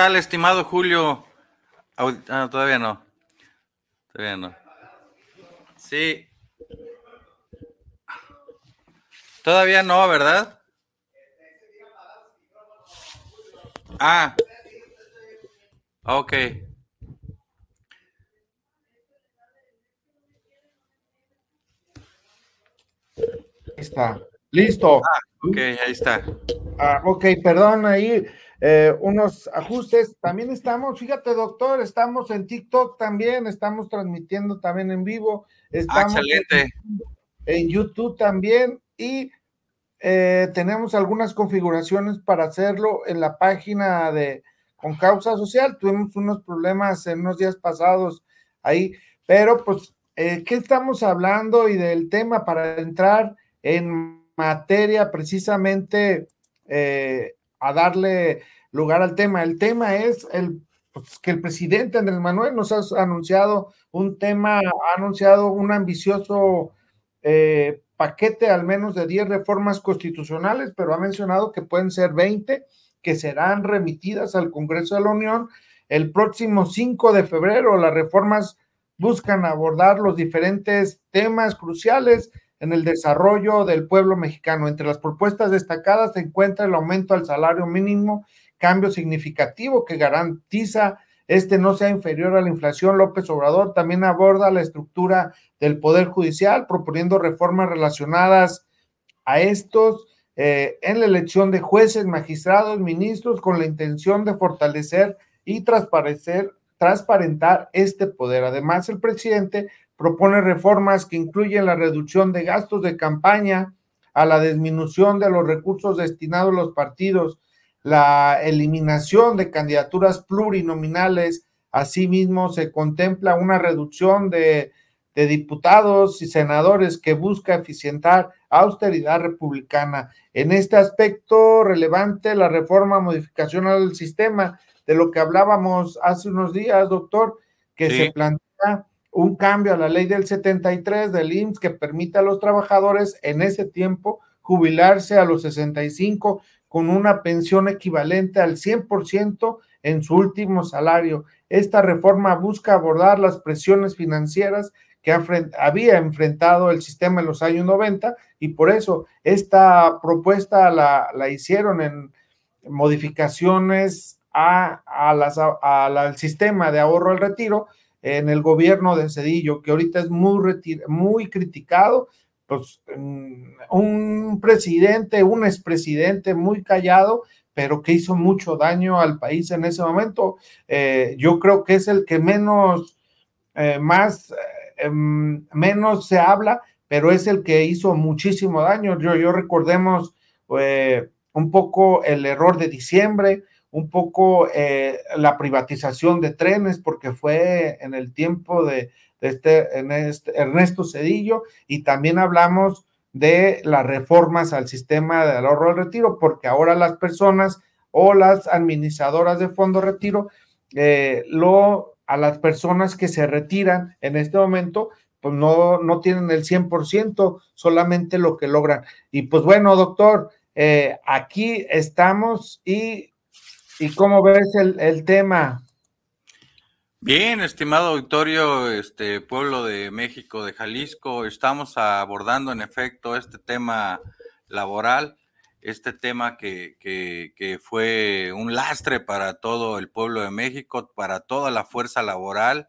tal, estimado Julio? Ah, todavía no. Todavía no. Sí. Todavía no, ¿verdad? Ah. Ok. Está. Listo. Ah, ok, ahí está. Ah, ok, perdón, ahí eh, unos ajustes. También estamos, fíjate, doctor, estamos en TikTok también, estamos transmitiendo también en vivo. Estamos excelente. En, YouTube también y eh, tenemos algunas configuraciones para hacerlo en la página de con causa social. Tuvimos unos problemas en unos días pasados ahí, pero pues, eh, ¿qué estamos hablando y del tema para entrar en materia precisamente eh, a darle lugar al tema? El tema es el pues, que el presidente Andrés Manuel nos ha anunciado un tema, ha anunciado un ambicioso eh, paquete al menos de 10 reformas constitucionales, pero ha mencionado que pueden ser 20 que serán remitidas al Congreso de la Unión el próximo 5 de febrero. Las reformas buscan abordar los diferentes temas cruciales en el desarrollo del pueblo mexicano. Entre las propuestas destacadas se encuentra el aumento al salario mínimo, cambio significativo que garantiza este no sea inferior a la inflación. López Obrador también aborda la estructura del Poder Judicial, proponiendo reformas relacionadas a estos eh, en la elección de jueces, magistrados, ministros, con la intención de fortalecer y transparentar este poder. Además, el presidente propone reformas que incluyen la reducción de gastos de campaña, a la disminución de los recursos destinados a los partidos, la eliminación de candidaturas plurinominales. Asimismo, se contempla una reducción de, de diputados y senadores que busca eficientar austeridad republicana. En este aspecto relevante, la reforma modificación al sistema de lo que hablábamos hace unos días, doctor, que Sí. se plantea un cambio a la ley del 73 del IMSS que permita a los trabajadores en ese tiempo jubilarse a los 65 con una pensión equivalente al 100% en su último salario. Esta reforma busca abordar las presiones financieras que había enfrentado el sistema en los años 90 y por eso esta propuesta la, la hicieron en modificaciones a, a las, a al sistema de ahorro al retiro en el gobierno de Cedillo, que ahorita es muy, muy criticado, pues mm, un presidente, un expresidente muy callado, pero que hizo mucho daño al país en ese momento. Eh, yo creo que es el que menos, eh, más, eh, em, menos se habla, pero es el que hizo muchísimo daño. Yo, yo recordemos un poco el error de diciembre, un poco eh, la privatización de trenes, porque fue en el tiempo de, este, este Ernesto Cedillo, y también hablamos de las reformas al sistema del ahorro al retiro, porque ahora las personas o las administradoras de fondo retiro, eh, lo, a las personas que se retiran en este momento, pues no, no tienen el 100%, solamente lo que logran. Y pues bueno, doctor, eh, aquí estamos y, y cómo ves el, el tema. Bien, estimado auditorio, este pueblo de México, de Jalisco, estamos abordando en efecto este tema laboral, este tema que, que, que fue un lastre para todo el pueblo de México, para toda la fuerza laboral,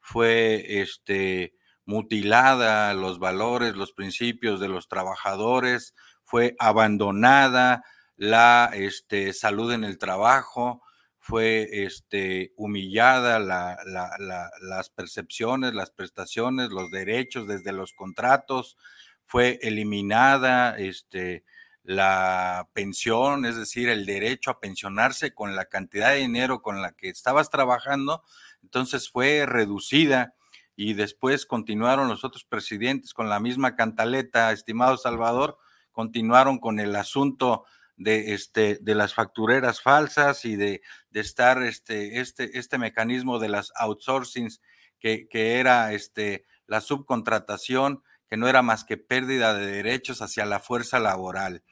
fue este mutilada los valores, los principios de los trabajadores, fue abandonada la este, salud en el trabajo, fue este, humillada las percepciones, las prestaciones, los derechos desde los contratos, fue eliminada este, la pensión, es decir, el derecho a pensionarse con la cantidad de dinero con la que estabas trabajando, entonces fue reducida y después continuaron los otros presidentes con la misma cantaleta, estimado Salvador, continuaron con el asunto de, este, de las factureras falsas y de, de estar este, este, este mecanismo de las outsourcings que, que era este, la subcontratación, que no era más que pérdida de derechos hacia la fuerza laboral.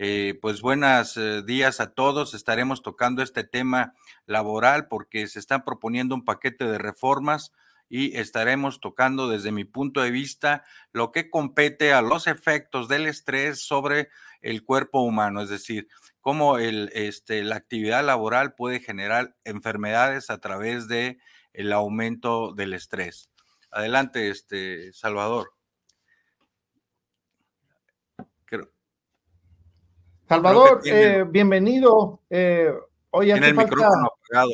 Eh, pues buenos eh, días a todos. Estaremos tocando este tema laboral porque se está proponiendo un paquete de reformas y estaremos tocando desde mi punto de vista lo que compete a los efectos del estrés sobre el cuerpo humano, es decir, cómo el, este, la actividad laboral puede generar enfermedades a través de el aumento del estrés. Adelante, este, Salvador. Salvador, eh, bienvenido. Eh, hoy tiene el micrófono apagado.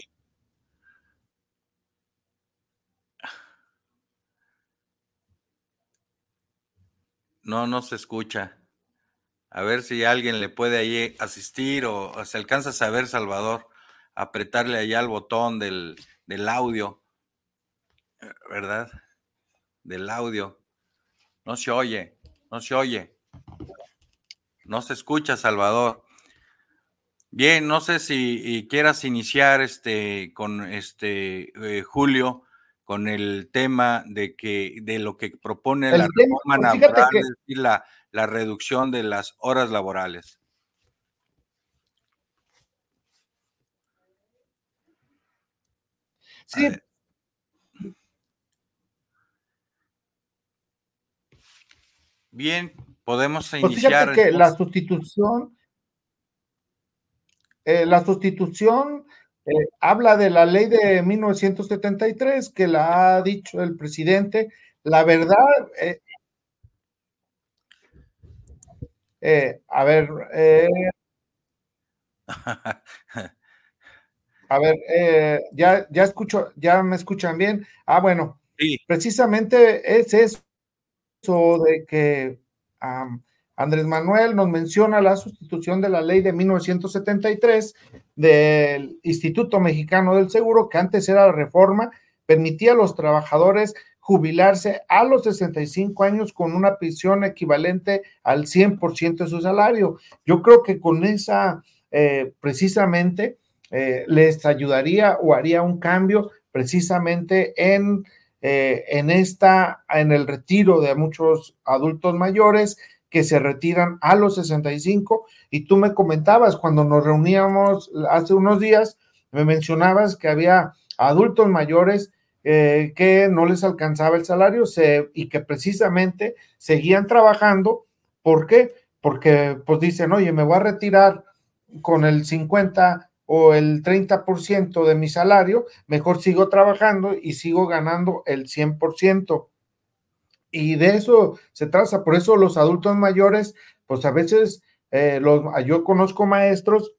No, no se escucha. A ver si alguien le puede ahí asistir o, se alcanza a saber, Salvador, apretarle allá al botón del, del audio, ¿verdad? Del audio. No se oye, no se oye. No se escucha, Salvador. Bien, no sé si quieras iniciar este con este eh, Julio con el tema de que de lo que propone la reforma pues, laboral, es decir, la, la reducción de las horas laborales. Sí. Bien, podemos pues iniciar. que la sustitución, eh, la sustitución eh, habla de la ley de 1973 que la ha dicho el presidente. La verdad, eh, eh, a ver, a ver, ya, ya escucho, ya me escuchan bien. Ah, bueno, precisamente es eso de que Andrés Manuel nos menciona la sustitución de la ley de 1973 del Instituto Mexicano del Seguro, que antes era la reforma, permitía a los trabajadores jubilarse a los 65 años con una pensión equivalente al 100% de su salario. Yo creo que con esa, eh, precisamente, eh, les ayudaría o haría un cambio precisamente en, eh, en esta, en el retiro de muchos adultos mayores que se retiran a los 65 y tú me comentabas cuando nos reuníamos hace unos días, me mencionabas que había adultos mayores eh, que no les alcanzaba el salario y que precisamente seguían trabajando. ¿Por qué? Porque pues dicen, oye, me voy a retirar con el 50 o el 30% de mi salario, mejor sigo trabajando y sigo ganando el 100%. Y de eso se trata, por eso los adultos mayores, pues a veces eh, los, yo conozco maestros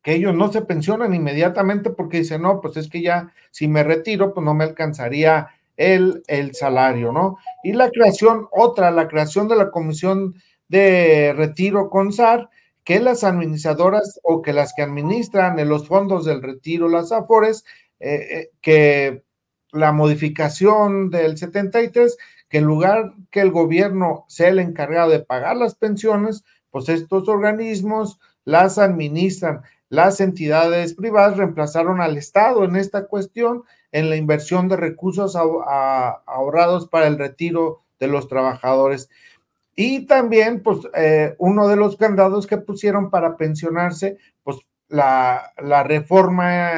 que ellos no se pensionan inmediatamente porque dicen, no, pues es que ya si me retiro, pues no me alcanzaría el, el salario, ¿no? Y la creación, otra, la creación de la comisión de retiro con SAR, que las administradoras o que las que administran los fondos del retiro, las AFORES, eh, eh, que la modificación del 73 que en lugar que el gobierno sea el encargado de pagar las pensiones, pues estos organismos las administran. Las entidades privadas reemplazaron al Estado en esta cuestión en la inversión de recursos ahorrados para el retiro de los trabajadores. Y también, pues, eh, uno de los candados que pusieron para pensionarse, pues, la, la reforma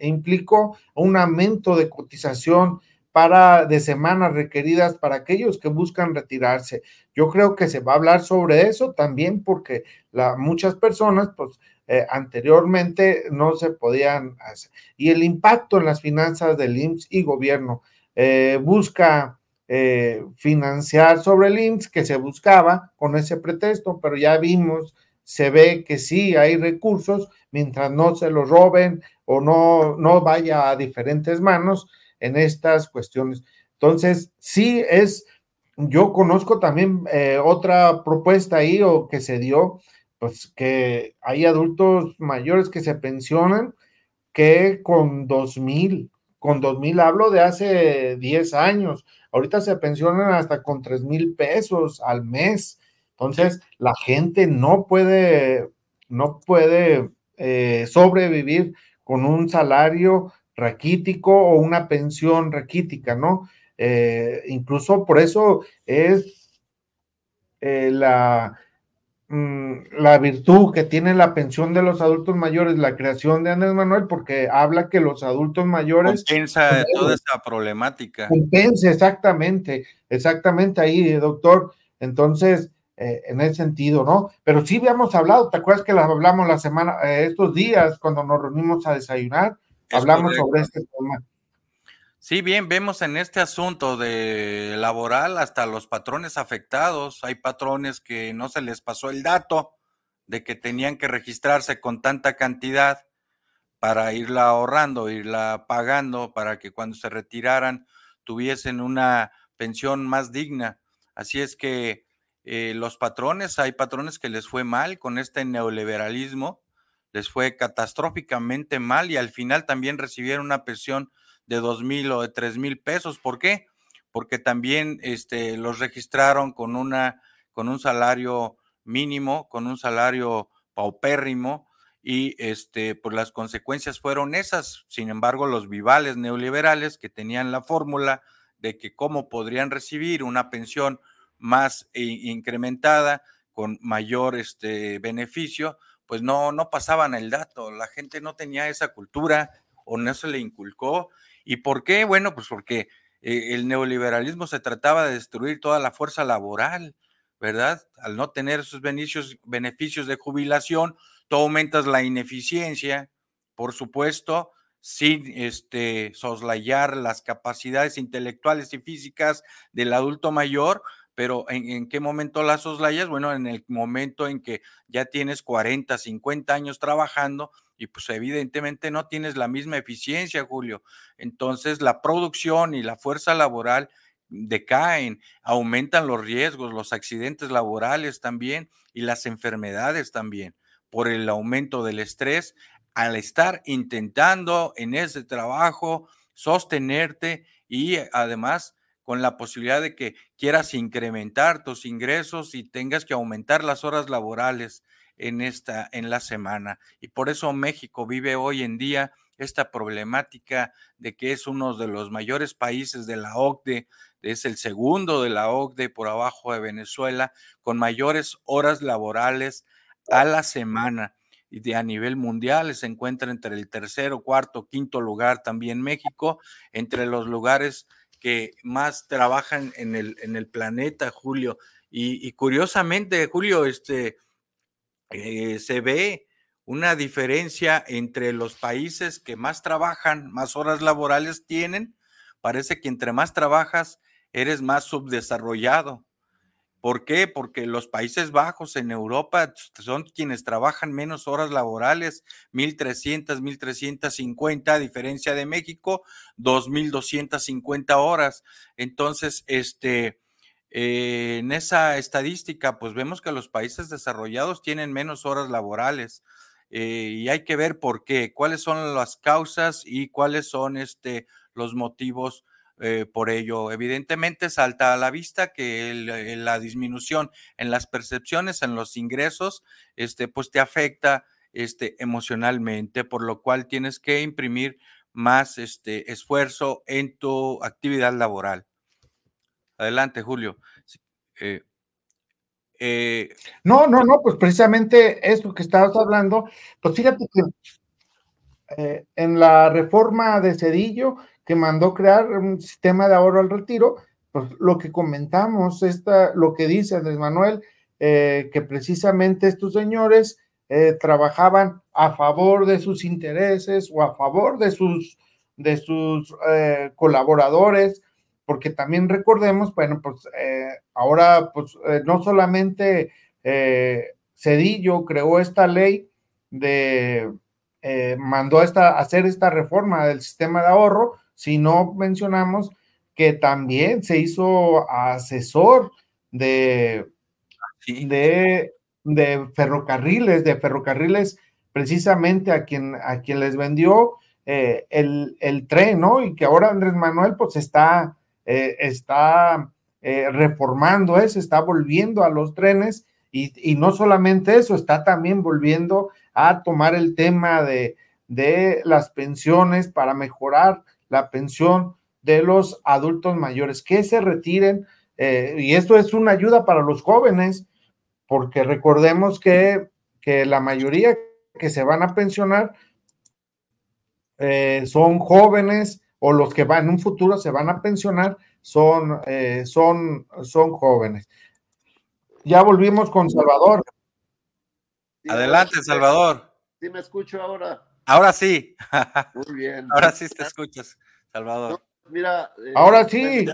implicó un aumento de cotización para de semanas requeridas para aquellos que buscan retirarse. Yo creo que se va a hablar sobre eso también porque la, muchas personas, pues eh, anteriormente no se podían hacer. Y el impacto en las finanzas del IMSS y gobierno eh, busca eh, financiar sobre el IMSS que se buscaba con ese pretexto, pero ya vimos se ve que sí hay recursos, mientras no se los roben o no, no vaya a diferentes manos en estas cuestiones. Entonces, sí es, yo conozco también eh, otra propuesta ahí o que se dio, pues que hay adultos mayores que se pensionan que con dos mil, con dos mil hablo de hace 10 años, ahorita se pensionan hasta con tres mil pesos al mes. Entonces, la gente no puede, no puede eh, sobrevivir con un salario raquítico o una pensión raquítica, ¿no? Eh, incluso por eso es eh, la, mm, la virtud que tiene la pensión de los adultos mayores, la creación de Andrés Manuel, porque habla que los adultos mayores... Compensa toda esa problemática. Compensa, exactamente, exactamente ahí, doctor. Entonces, eh, en ese sentido, ¿no? Pero sí habíamos hablado, ¿te acuerdas que las hablamos la semana, estos días, cuando nos reunimos a desayunar? Hablamos sobre este tema. Sí, bien, vemos en este asunto de laboral hasta los patrones afectados. Hay patrones que no se les pasó el dato de que tenían que registrarse con tanta cantidad para irla ahorrando, irla pagando, para que cuando se retiraran tuviesen una pensión más digna. Así es que eh, los patrones, hay patrones que les fue mal con este neoliberalismo, les fue catastróficamente mal y al final también recibieron una pensión de dos mil o de tres mil pesos. ¿Por qué? Porque también este, los registraron con, una, con un salario mínimo, con un salario paupérrimo y este, pues las consecuencias fueron esas. Sin embargo, los vivales neoliberales que tenían la fórmula de que cómo podrían recibir una pensión más incrementada, con mayor este, beneficio, pues no, no pasaban el dato. La gente no tenía esa cultura o no se le inculcó. ¿Y por qué? Bueno, pues porque eh, el neoliberalismo se trataba de destruir toda la fuerza laboral, ¿verdad? Al no tener esos beneficios, beneficios de jubilación, tú aumentas la ineficiencia, por supuesto, sin este, soslayar las capacidades intelectuales y físicas del adulto mayor, pero ¿en, qué momento las soslayas? Bueno, en el momento en que ya tienes 40, 50 años trabajando y pues evidentemente no tienes la misma eficiencia, Julio. Entonces la producción y la fuerza laboral decaen, aumentan los riesgos, los accidentes laborales también y las enfermedades también por el aumento del estrés al estar intentando en ese trabajo sostenerte y además con la posibilidad de que quieras incrementar tus ingresos y tengas que aumentar las horas laborales en esta en la semana. Y por eso México vive hoy en día esta problemática de que es uno de los mayores países de la OCDE, es el segundo de la OCDE por abajo de Venezuela, con mayores horas laborales a la semana. Y de a nivel mundial se encuentra entre el tercero, cuarto, quinto lugar también México, entre los lugares que más trabajan en el, en el planeta, Julio. Y, curiosamente, Julio, este, eh, se ve una diferencia entre los países que más trabajan, más horas laborales tienen. Parece que entre más trabajas, eres más subdesarrollado. ¿Por qué? Porque los Países Bajos en Europa son quienes trabajan menos horas laborales, 1.300, 1.350, a diferencia de México, 2.250 horas. Entonces, este, eh, en esa estadística, pues vemos que los países desarrollados tienen menos horas laborales. Eh, y hay que ver por qué, cuáles son las causas y cuáles son este, los motivos eh, por ello. Evidentemente salta a la vista que eh, la disminución en las percepciones, en los ingresos, este, pues te afecta este, emocionalmente, por lo cual tienes que imprimir más este, esfuerzo en tu actividad laboral. Adelante, Julio. Eh, no, no, no, pues precisamente esto que estabas hablando, pues fíjate que en la reforma de Cedillo que mandó crear un sistema de ahorro al retiro, pues lo que comentamos, esta, lo que dice Andrés Manuel, eh, que precisamente estos señores eh, trabajaban a favor de sus intereses o a favor de sus, de sus eh, colaboradores, porque también recordemos, bueno, pues ahora pues no solamente Cedillo creó esta ley de, mandó esta, hacer esta reforma del sistema de ahorro, si no mencionamos que también se hizo asesor de, de, de ferrocarriles, de ferrocarriles precisamente a quien, a quien les vendió eh, el, el, tren, ¿no? Y que ahora Andrés Manuel pues está, eh, está eh, reformando eso, está volviendo a los trenes y, y, no solamente eso, está también volviendo a tomar el tema de, de las pensiones para mejorar la pensión de los adultos mayores, que se retiren, y esto es una ayuda para los jóvenes, porque recordemos que, que la mayoría que se van a pensionar eh, son jóvenes o los que van en un futuro se van a pensionar son, eh, son, son jóvenes. Ya volvimos con Salvador. Adelante, Salvador. Sí, me escucho ahora. Ahora sí. Muy bien. Ahora sí te escuchas, Salvador. mira. Eh, ahora sí.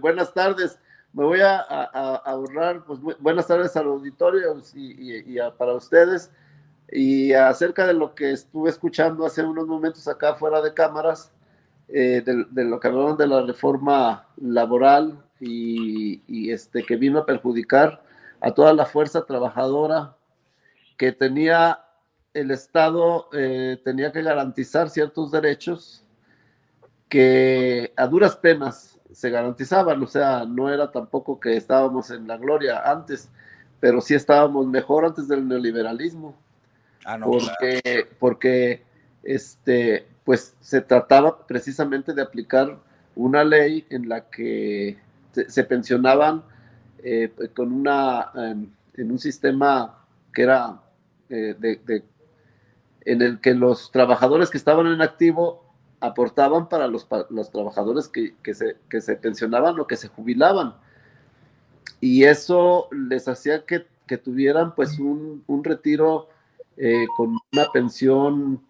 buenas tardes. Me voy a, ahorrar, pues buenas tardes al auditorio y, para ustedes. Y acerca de lo que estuve escuchando hace unos momentos acá fuera de cámaras, eh, de, lo que hablaron de la reforma laboral y, este, que vino a perjudicar a toda la fuerza trabajadora que tenía el Estado, eh, tenía que garantizar ciertos derechos que a duras penas se garantizaban, o sea, no era tampoco que estábamos en la gloria antes, pero sí estábamos mejor antes del neoliberalismo. Ah, porque, porque este, pues se trataba precisamente de aplicar una ley en la que se, pensionaban eh, con una, en un sistema que era eh, de, en el que los trabajadores que estaban en activo aportaban para los, los trabajadores que, se, que se pensionaban o que se jubilaban. Y eso les hacía que, que tuvieran pues un, un retiro eh, con una pensión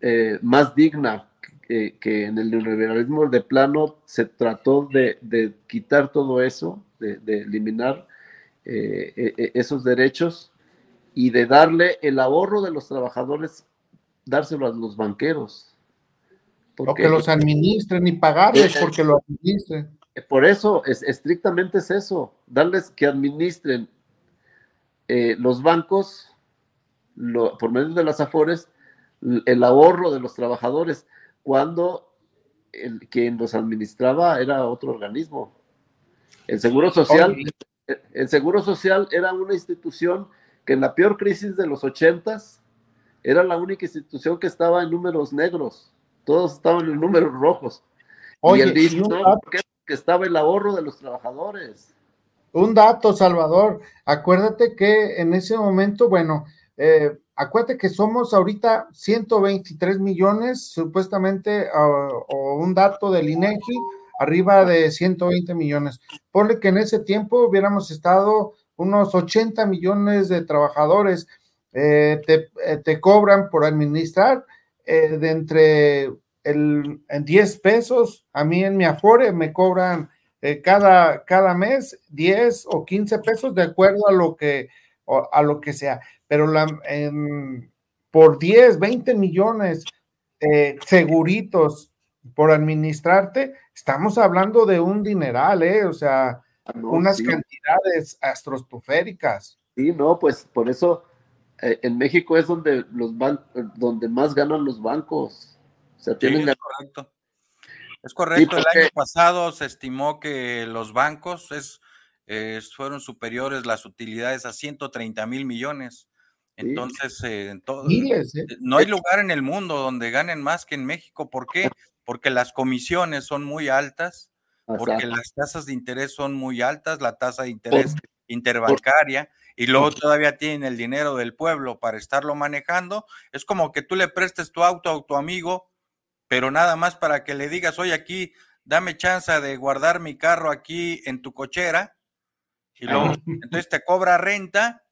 eh, más digna que, en el neoliberalismo de plano se trató de, quitar todo eso, de, eliminar eh, e, e, esos derechos y de darle el ahorro de los trabajadores, dárselo a los banqueros. Porque, los administren y pagarles porque lo administren. Por eso, es, estrictamente es eso, darles que administren los bancos por medio de las AFORES, el ahorro de los trabajadores, cuando el, quien los administraba era otro organismo. El Seguro Social, el Seguro Social era una institución que en la peor crisis de los ochentas era la única institución que estaba en números negros. Todos estaban en números rojos. y el que estaba el ahorro de los trabajadores. Un dato, Salvador. Acuérdate que en ese momento, bueno, eh, acuérdate que somos ahorita 123 millones, supuestamente, o un dato del INEGI, arriba de 120 millones. Ponle que en ese tiempo hubiéramos estado unos 80 millones de trabajadores. Eh, eh, te, cobran por administrar eh, de entre el, en 10 pesos. A mí en mi Afore me cobran cada, cada mes 10 o 15 pesos de acuerdo a lo que, a lo que sea pero la, por 10, 20 millones eh, seguritos por administrarte, estamos hablando de un dineral, ¿eh? O sea, unas cantidades astrostoféricas. Sí, no, pues por eso eh, en México es donde los donde más ganan los bancos. O sea, tienen es correcto. Es correcto. El año pasado se estimó que los bancos es, fueron superiores las utilidades a 130 mil millones. Entonces, eh, en todo, ¿eh? Eh, no hay lugar en el mundo donde ganen más que en México. ¿Por qué? Porque las comisiones son muy altas, porque las tasas de interés son muy altas, la tasa de interés interbancaria, y luego todavía tienen el dinero del pueblo para estarlo manejando. Es como que tú le prestes tu auto a tu amigo, pero nada más para que le digas, oye, aquí, dame chance de guardar mi carro aquí en tu cochera, y luego, entonces te cobra renta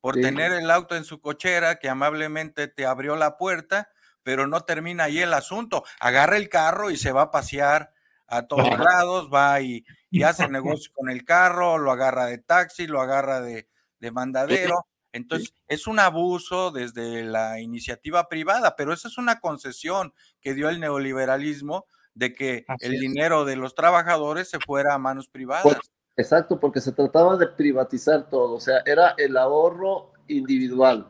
por tener el auto en su cochera que amablemente te abrió la puerta, pero no termina ahí el asunto. Agarra el carro y se va a pasear a todos lados, va y, hace negocio con el carro, lo agarra de taxi, lo agarra de, de mandadero. Entonces, es un abuso desde la iniciativa privada, pero esa es una concesión que dio el neoliberalismo de que el dinero de los trabajadores se fuera a manos privadas. exacto, porque se trataba de privatizar todo, o sea, era el ahorro individual.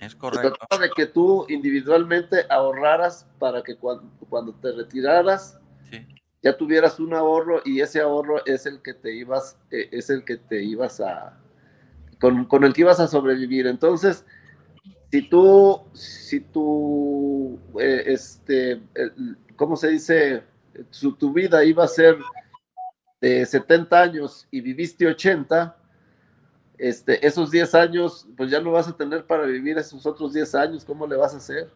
Es correcto. Se trataba de que tú individualmente ahorraras para que cuando, cuando te retiraras ya tuvieras un ahorro y ese ahorro es el que te ibas, eh, es el que te ibas a, con, con, el que ibas a sobrevivir. Entonces, si tú, si tú, eh, este, ¿cómo se dice? Su, tu vida iba a ser de 70 años y viviste 80, este, esos 10 años, pues ya no vas a tener para vivir esos otros 10 años, ¿cómo le vas a hacer?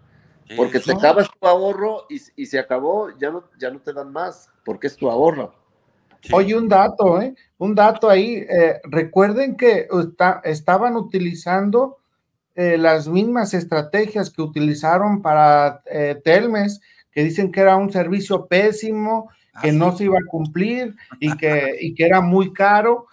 Porque te acabas tu ahorro y, y, se acabó, ya no, ya no te dan más, porque es tu ahorro. Oye, un dato, ¿eh? Un dato ahí. Eh, recuerden que estaban utilizando eh, las mismas estrategias que utilizaron para eh, Telmes, que dicen que era un servicio pésimo, ah, que no se iba a cumplir y que, y que era muy caro.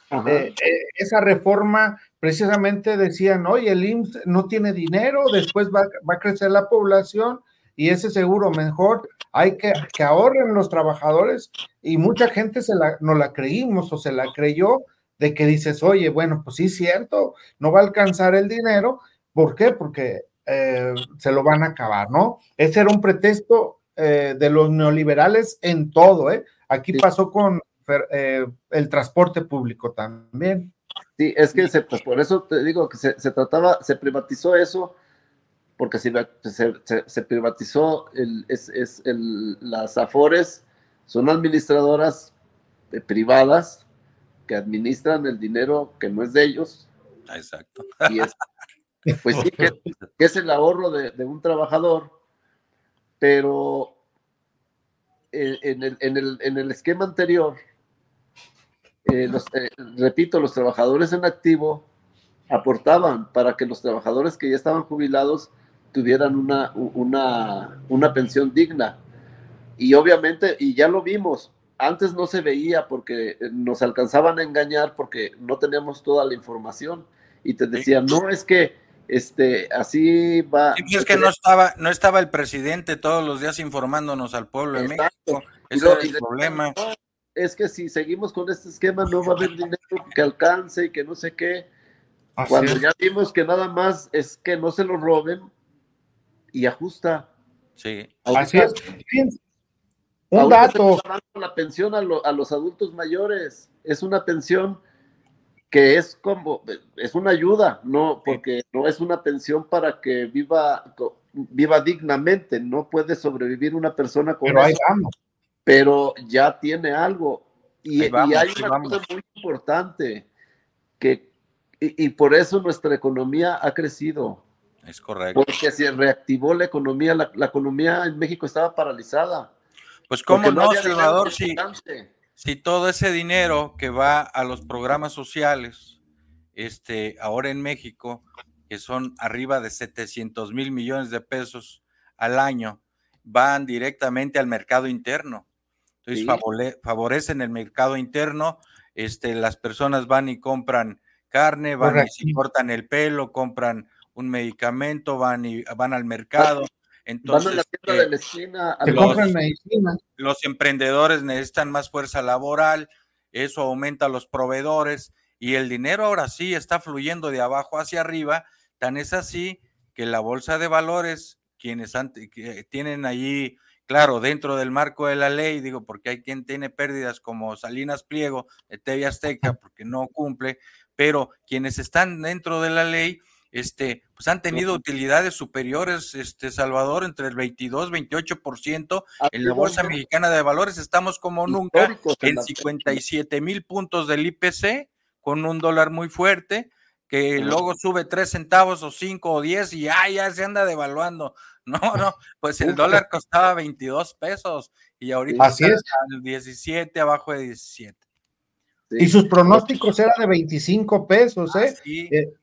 esa reforma precisamente decían, oye, el IMSS no tiene dinero, después va, a crecer la población y ese seguro mejor hay que que ahorren los trabajadores y mucha gente se la, no la creímos o se la creyó de que dices, oye, bueno, pues sí es cierto, no va a alcanzar el dinero. ¿Por qué? Porque eh, se lo van a acabar, ¿no? Ese era un pretexto eh, de los neoliberales en todo, ¿eh? Aquí pasó con eh, el transporte público también. Sí, es que se, pues por eso te digo que se, trataba, se privatizó eso, porque se, se, privatizó el, es, es el, las Afores, son administradoras privadas que administran el dinero que no es de ellos. Exacto. Y es, pues sí, que, es el ahorro de, de, un trabajador, pero en el, en el, en el esquema anterior, eh, los, eh, repito, los trabajadores en activo aportaban para que los trabajadores que ya estaban jubilados tuvieran una, una, una pensión digna. Y obviamente, y ya lo vimos, antes no se veía porque nos alcanzaban a engañar porque no teníamos toda la información y te decían, no, es que este, así va. Sí, es que no estaba, no estaba el presidente todos los días informándonos al pueblo de México. Ese es el problema es que si seguimos con este esquema no va a haber dinero que alcance y que no sé qué. Cuando ya vimos que nada más es que no se lo roben y ajusta. Sí. Así es. Un dato. La pensión a, a, los adultos mayores es una pensión que es como, es una ayuda, no, porque no es una pensión para que viva, viva dignamente, no puede sobrevivir una persona con Pero eso. vamos pero ya tiene algo. Y, hay una cosa muy importante, que, y, por eso nuestra economía ha crecido. Es correcto. Porque se reactivó la economía, la, economía en México estaba paralizada. Pues cómo no, Salvador, si, si todo ese dinero que va a los programas sociales, este, ahora en México, que son arriba de 700 mil millones de pesos al año, van directamente al mercado interno. Entonces favorecen el mercado interno, este, las personas van y compran carne, van y se cortan el pelo, compran un medicamento, van y van al mercado. Entonces, los, emprendedores necesitan más fuerza laboral, eso aumenta los proveedores y el dinero ahora sí está fluyendo de abajo hacia arriba, tan es así que la bolsa de valores, quienes tienen allí claro, dentro del marco de la ley, digo, porque hay quien tiene pérdidas como Salinas Pliego de TV Azteca porque no cumple, pero quienes están dentro de la ley, este, pues han tenido utilidades superiores, este, Salvador, entre el 22, 28%. En la Bolsa Mexicana de Valores. Estamos como nunca en 57 mil puntos del IPC, con un dólar muy fuerte, que luego sube 3 centavos o 5 o 10 y ya, ya se anda devaluando. No, no, pues el dólar costaba 22 pesos y ahorita Así está es. 17, abajo de 17. Y sus pronósticos eran de 25 pesos, ¿eh? eh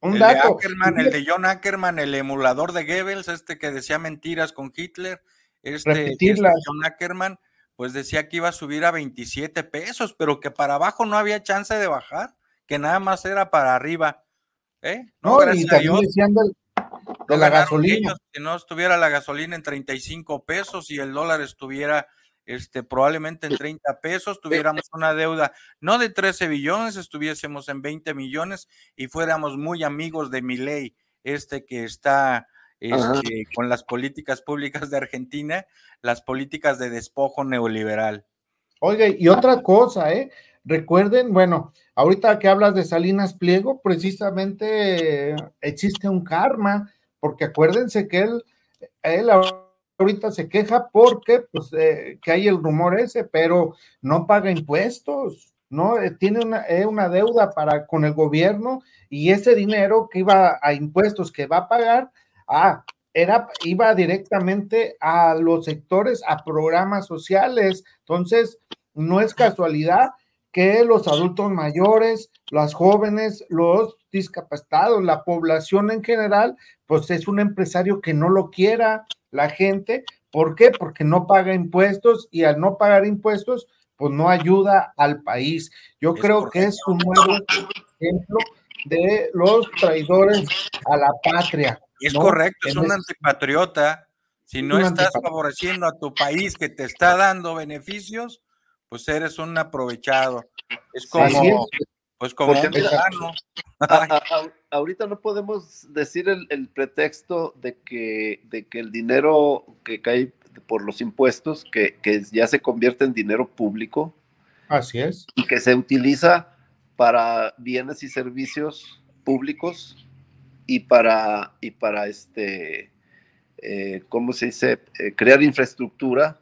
un el dato. De Ackerman, el de John Ackerman, el emulador de Goebbels, este que decía mentiras con Hitler, este, este John Ackerman, pues decía que iba a subir a 27 pesos, pero que para abajo no había chance de bajar, que nada más era para arriba. ¿Eh? No, y también decían de la gasolina. si no estuviera la gasolina en 35 pesos y el dólar estuviera este, probablemente en 30 pesos, tuviéramos una deuda no de 13 billones, estuviésemos en 20 millones y fuéramos muy amigos de mi ley, este que está este, con las políticas públicas de Argentina, las políticas de despojo neoliberal. Oiga, y otra cosa, ¿eh? Recuerden, bueno, ahorita que hablas de Salinas Pliego, precisamente existe un karma, porque acuérdense que él, él ahorita se queja porque pues, eh, que hay el rumor ese, pero no paga impuestos, ¿no? Eh, tiene una, eh, una deuda para, con el gobierno y ese dinero que iba a impuestos que va a pagar, ah, era, iba directamente a los sectores, a programas sociales. Entonces, no es casualidad que los adultos mayores, las jóvenes, los discapacitados, la población en general, pues es un empresario que no lo quiera la gente. ¿Por qué? Porque no paga impuestos y al no pagar impuestos, pues no ayuda al país. Yo creo que es un nuevo ejemplo de los traidores a la patria. Es correcto, es un antipatriota. Si no estás favoreciendo a tu país que te está dando beneficios, pues eres un aprovechado. Es como, pues como ahorita no podemos decir el, pretexto de que, de que el dinero que cae por los impuestos, que, que ya se convierte en dinero público. Así es. Y que se utiliza para bienes y servicios públicos y para, y para este, eh, ¿cómo se dice? Eh, crear infraestructura.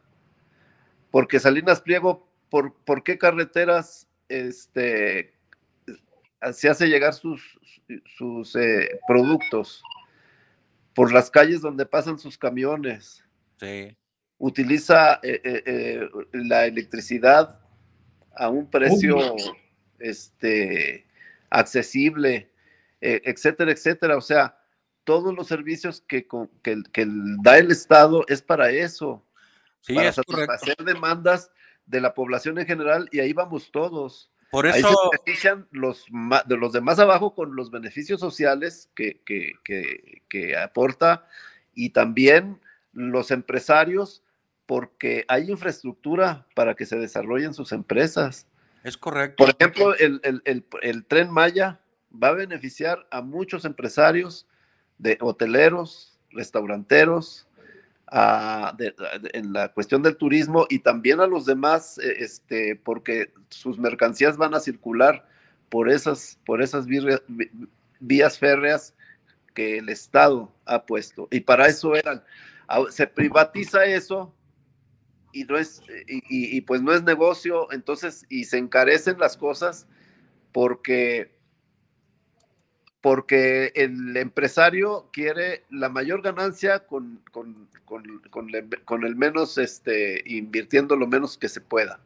Porque Salinas Pliego, ¿por, por qué carreteras este, se hace llegar sus, sus eh, productos? Por las calles donde pasan sus camiones. Sí. Utiliza la electricidad a un precio este, accesible eh, etcétera, etcétera. O sea, todos los servicios que, que, que da el Estado es para eso, sí, para es satisfacer demandas de la población en general y ahí vamos todos. Por eso ahí se benefician los, de los de más abajo con los beneficios sociales que, que, que aporta y también los empresarios porque hay infraestructura para que se desarrollen sus empresas. Es correcto. Por ejemplo, el, el, el, el tren Maya va a beneficiar a muchos empresarios de hoteleros, restauranteros, en la cuestión del turismo y también a los demás, eh, este, porque sus mercancías van a circular por esas, por esas vías férreas que el Estado ha puesto. Y para eso eran, se privatiza eso y no es, y pues no es negocio, entonces, y se encarecen las cosas porque porque el empresario quiere la mayor ganancia con, con, el menos, este, invirtiendo lo menos que se pueda.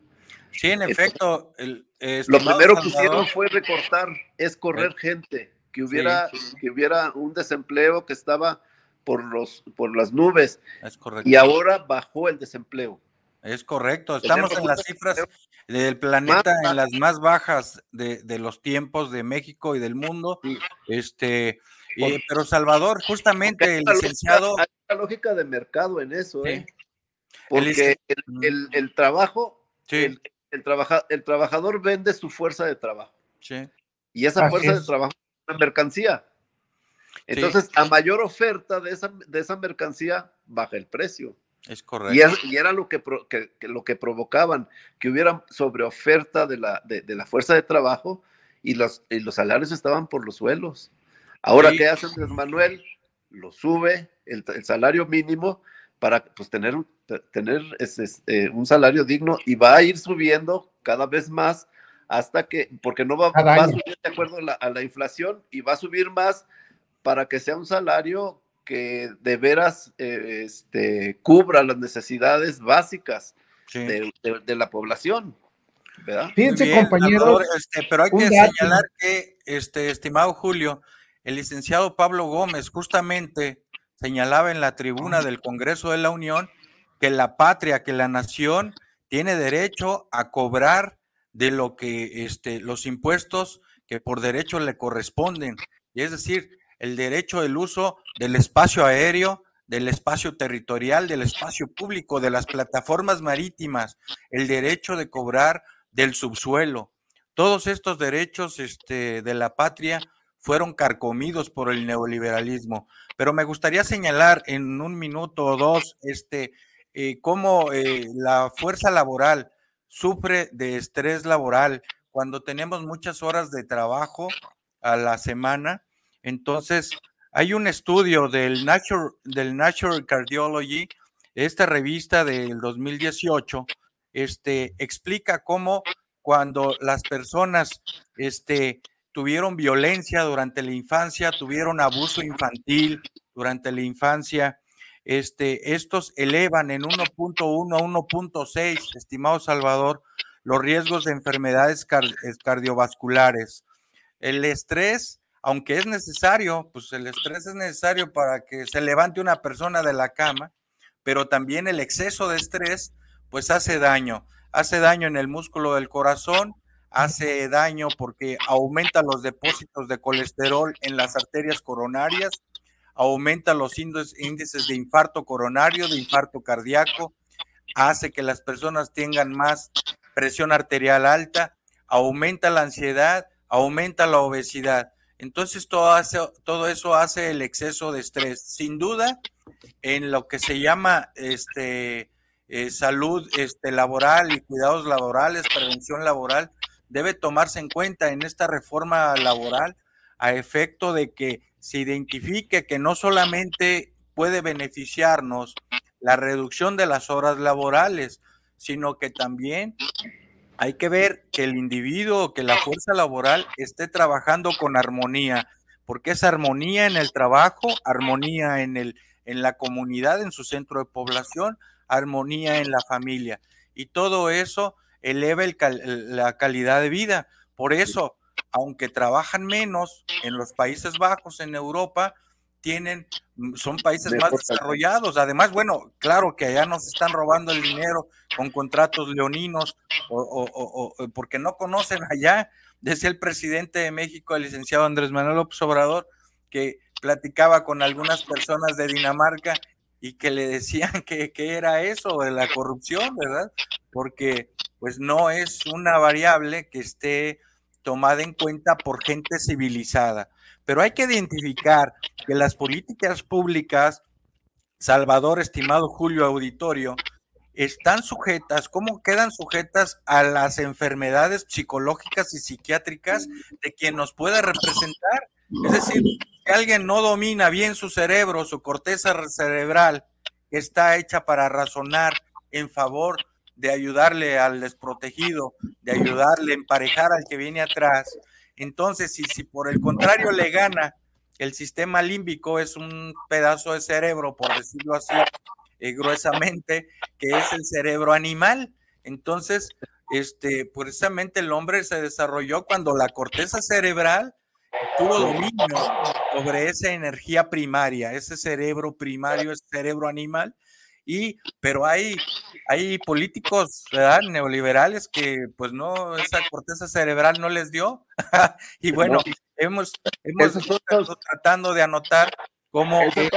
Sí, en efecto. lo primero que hicieron fue recortar, es correr gente, que hubiera, que hubiera un desempleo que estaba por, los, por las nubes. Es correcto. Y ahora bajó el desempleo. Es correcto, estamos en las cifras del planeta en las más bajas de, los tiempos de México y del mundo. Este, pero Salvador, justamente el licenciado. hay una lógica de mercado en eso, ¿eh? Porque el, el, trabajo, el, el, el trabajador vende su fuerza de trabajo. Sí. Y esa fuerza de trabajo es una mercancía. Entonces, a mayor oferta de esa, de esa mercancía, baja el precio. Es correcto. Y, era lo que, lo que provocaban, que hubiera sobreoferta de la, de, la fuerza de trabajo y los, los salarios estaban por los suelos. Ahora, ¿qué hace Andrés Manuel? Lo sube el, salario mínimo para pues, tener, tener eh, un salario digno y va a ir subiendo cada vez más hasta que, porque no va, a subir de acuerdo a la, a la inflación y va a subir más para que sea un salario que de veras eh, este, cubra las necesidades básicas de, la población. ¿verdad? Fíjense, compañeros. Este, pero hay que señalar que, este, estimado Julio, el licenciado Pablo Gómez justamente señalaba en la tribuna del Congreso de la Unión que la patria, que la nación tiene derecho a cobrar de lo que este, los impuestos que por derecho le corresponden y es decir, el derecho del uso del espacio aéreo, del espacio territorial, del espacio público, de las plataformas marítimas, el derecho de cobrar del subsuelo. Todos estos derechos este, de la patria fueron carcomidos por el neoliberalismo. Pero me gustaría señalar en un minuto o dos este, eh, cómo eh, la fuerza laboral sufre de estrés laboral cuando tenemos muchas horas de trabajo a la semana. Entonces, hay un estudio del Nature, del Nature Cardiology, esta revista del 2018, este, explica cómo cuando las personas este, tuvieron violencia durante la infancia, tuvieron abuso infantil durante la infancia, este, estos elevan en 1.1 a 1.6, estimado Salvador, los riesgos de enfermedades cardiovasculares. El estrés, aunque es necesario, pues el estrés es necesario para que se levante una persona de la cama, pero también el exceso de estrés, pues hace daño. Hace daño en el músculo del corazón, hace daño porque aumenta los depósitos de colesterol en las arterias coronarias, aumenta los índices de infarto coronario, de infarto cardíaco, hace que las personas tengan más presión arterial alta, aumenta la ansiedad, aumenta la obesidad. Entonces todo, todo eso hace el exceso de estrés. Sin duda, en lo que se llama este, eh, salud este, laboral y cuidados laborales, prevención laboral, debe tomarse en cuenta en esta reforma laboral a efecto de que se identifique que no solamente puede beneficiarnos la reducción de las horas laborales, sino que también hay que ver que el individuo, que la fuerza laboral esté trabajando con armonía, porque es armonía en el trabajo, armonía en, el, en la comunidad, en su centro de población, armonía en la familia. Y todo eso eleva la calidad de vida. Por eso, aunque trabajan menos en los Países Bajos, en Europa, tienen, mm, son países más desarrollados. Además, bueno, claro que allá nos están robando el dinero con contratos leoninos o, porque no conocen allá. Decía el presidente de México, el licenciado Andrés Manuel López Obrador, que platicaba con algunas personas de Dinamarca y que le decían que, que, era eso de la corrupción, ¿verdad? Porque pues no es una variable que esté tomada en cuenta por gente civilizada. Pero hay que identificar que las políticas públicas, Salvador, estimado Julio Auditorio, están sujetas, ¿cómo quedan sujetas a las enfermedades psicológicas y psiquiátricas de quien nos puede representar? Es decir, si alguien no domina bien su cerebro, su corteza cerebral, está hecha para razonar en favor de ayudarle al desprotegido, de ayudarle a emparejar al que viene atrás. Entonces, si, si por el contrario le gana el sistema límbico, es un pedazo de cerebro, por decirlo así, eh, gruesamente, que es el cerebro animal. Entonces, este, precisamente el hombre se desarrolló cuando la corteza cerebral tuvo dominio sobre esa energía primaria, ese cerebro primario, ese cerebro animal, y, pero hay, hay políticos neoliberales que pues no, esa corteza cerebral no les dio. y bueno, hemos, hemos estado tratando de anotar cómo este,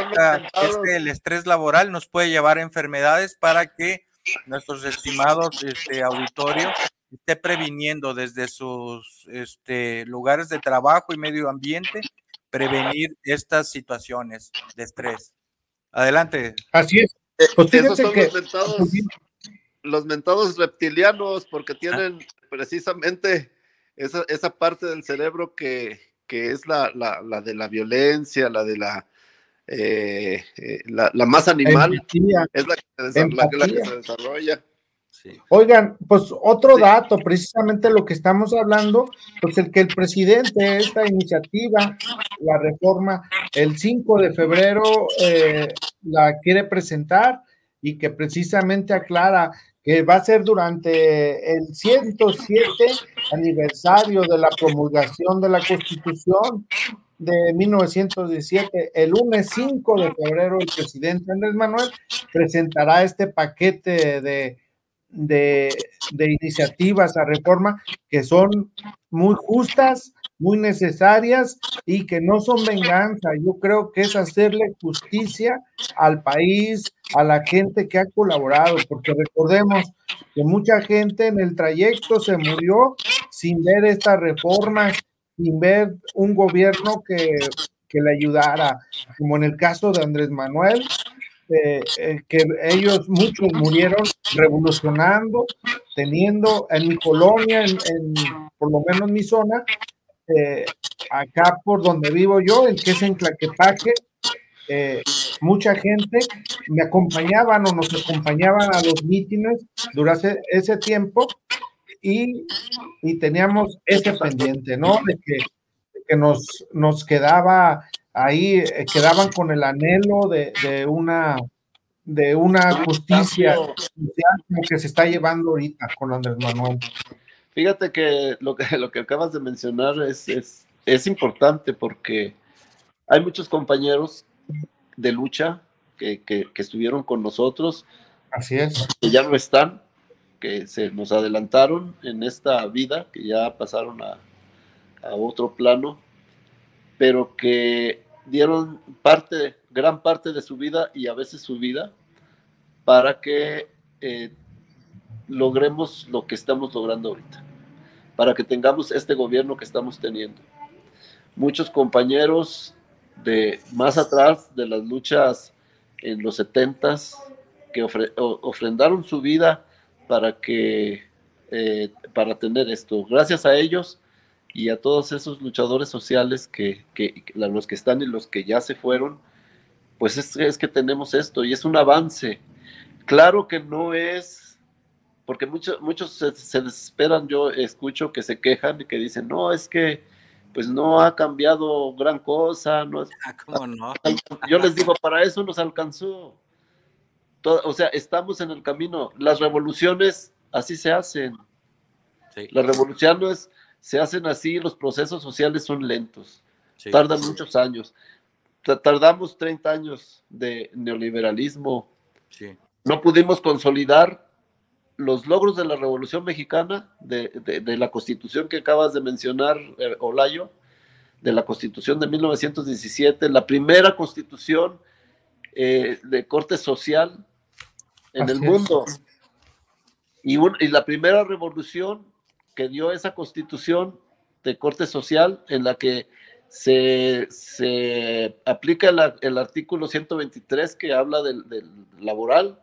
el estrés laboral nos puede llevar a enfermedades para que nuestros estimados este, auditorios esté previniendo desde sus este, lugares de trabajo y medio ambiente, prevenir estas situaciones de estrés. Adelante. Así es. Eh, pues esos son los, mentados, los mentados reptilianos, porque tienen precisamente esa, esa parte del cerebro que, que es la, la, la, de la violencia, la de la, eh, eh, la, la, más animal, es la que, se, desarrolla. Oigan, pues otro dato, precisamente lo que estamos hablando, pues el que el presidente de esta iniciativa, la reforma, el 5 de febrero eh, la quiere presentar y que precisamente aclara que va a ser durante el 107 aniversario de la promulgación de la Constitución de 1917, el lunes 5 de febrero, el presidente Andrés Manuel presentará este paquete de de, iniciativas a reforma que son muy justas, muy necesarias y que no son venganza. Yo creo que es hacerle justicia al país, a la gente que ha colaborado, porque recordemos que mucha gente en el trayecto se murió sin ver esta reforma, sin ver un gobierno que, que le ayudara, como en el caso de Andrés Manuel, eh, eh, que ellos muchos murieron revolucionando, teniendo en mi colonia, en, por lo menos en mi zona, eh, acá por donde vivo yo, el que es en Claquepaque, mucha gente me acompañaban o nos acompañaban a los mítines durante ese tiempo y, y teníamos ese pendiente, ¿no? De que nos, nos quedaba ahí eh, quedaban con el anhelo de, una de una justicia como que se está llevando ahorita con Andrés Manuel. Fíjate que lo que, lo que acabas de mencionar es, es, importante porque hay muchos compañeros de lucha que, estuvieron con nosotros. Así es. Que ya no están, que se nos adelantaron en esta vida, que ya pasaron a, a otro plano, pero que dieron parte, gran parte de su vida y a veces su vida para que eh, logremos lo que estamos logrando ahorita, para que tengamos este gobierno que estamos teniendo. Muchos compañeros de más atrás de las luchas en los setentas que ofrendaron su vida para que eh, para tener esto. Gracias a ellos y a todos esos luchadores sociales que, los que están y los que ya se fueron, pues es, que tenemos esto y es un avance. Claro que no es, porque muchos muchos se, desesperan, yo escucho que se quejan y que dicen, no, es que pues no ha cambiado gran cosa, no ah, ¿Cómo no? Yo les digo, para eso nos alcanzó. o sea, estamos en el camino. Las revoluciones así se hacen. La revolución no es, se hacen así, los procesos sociales son lentos, tardan muchos años. Tardamos 30 años de neoliberalismo. No pudimos consolidar los logros de la Revolución Mexicana, de, la constitución que acabas de mencionar, eh, Olayo, de la constitución de 1917, la primera constitución eh, de corte social en el mundo. Y, y, la primera revolución que dio esa constitución de corte social en la que se, aplica el artículo 123 que habla del, laboral,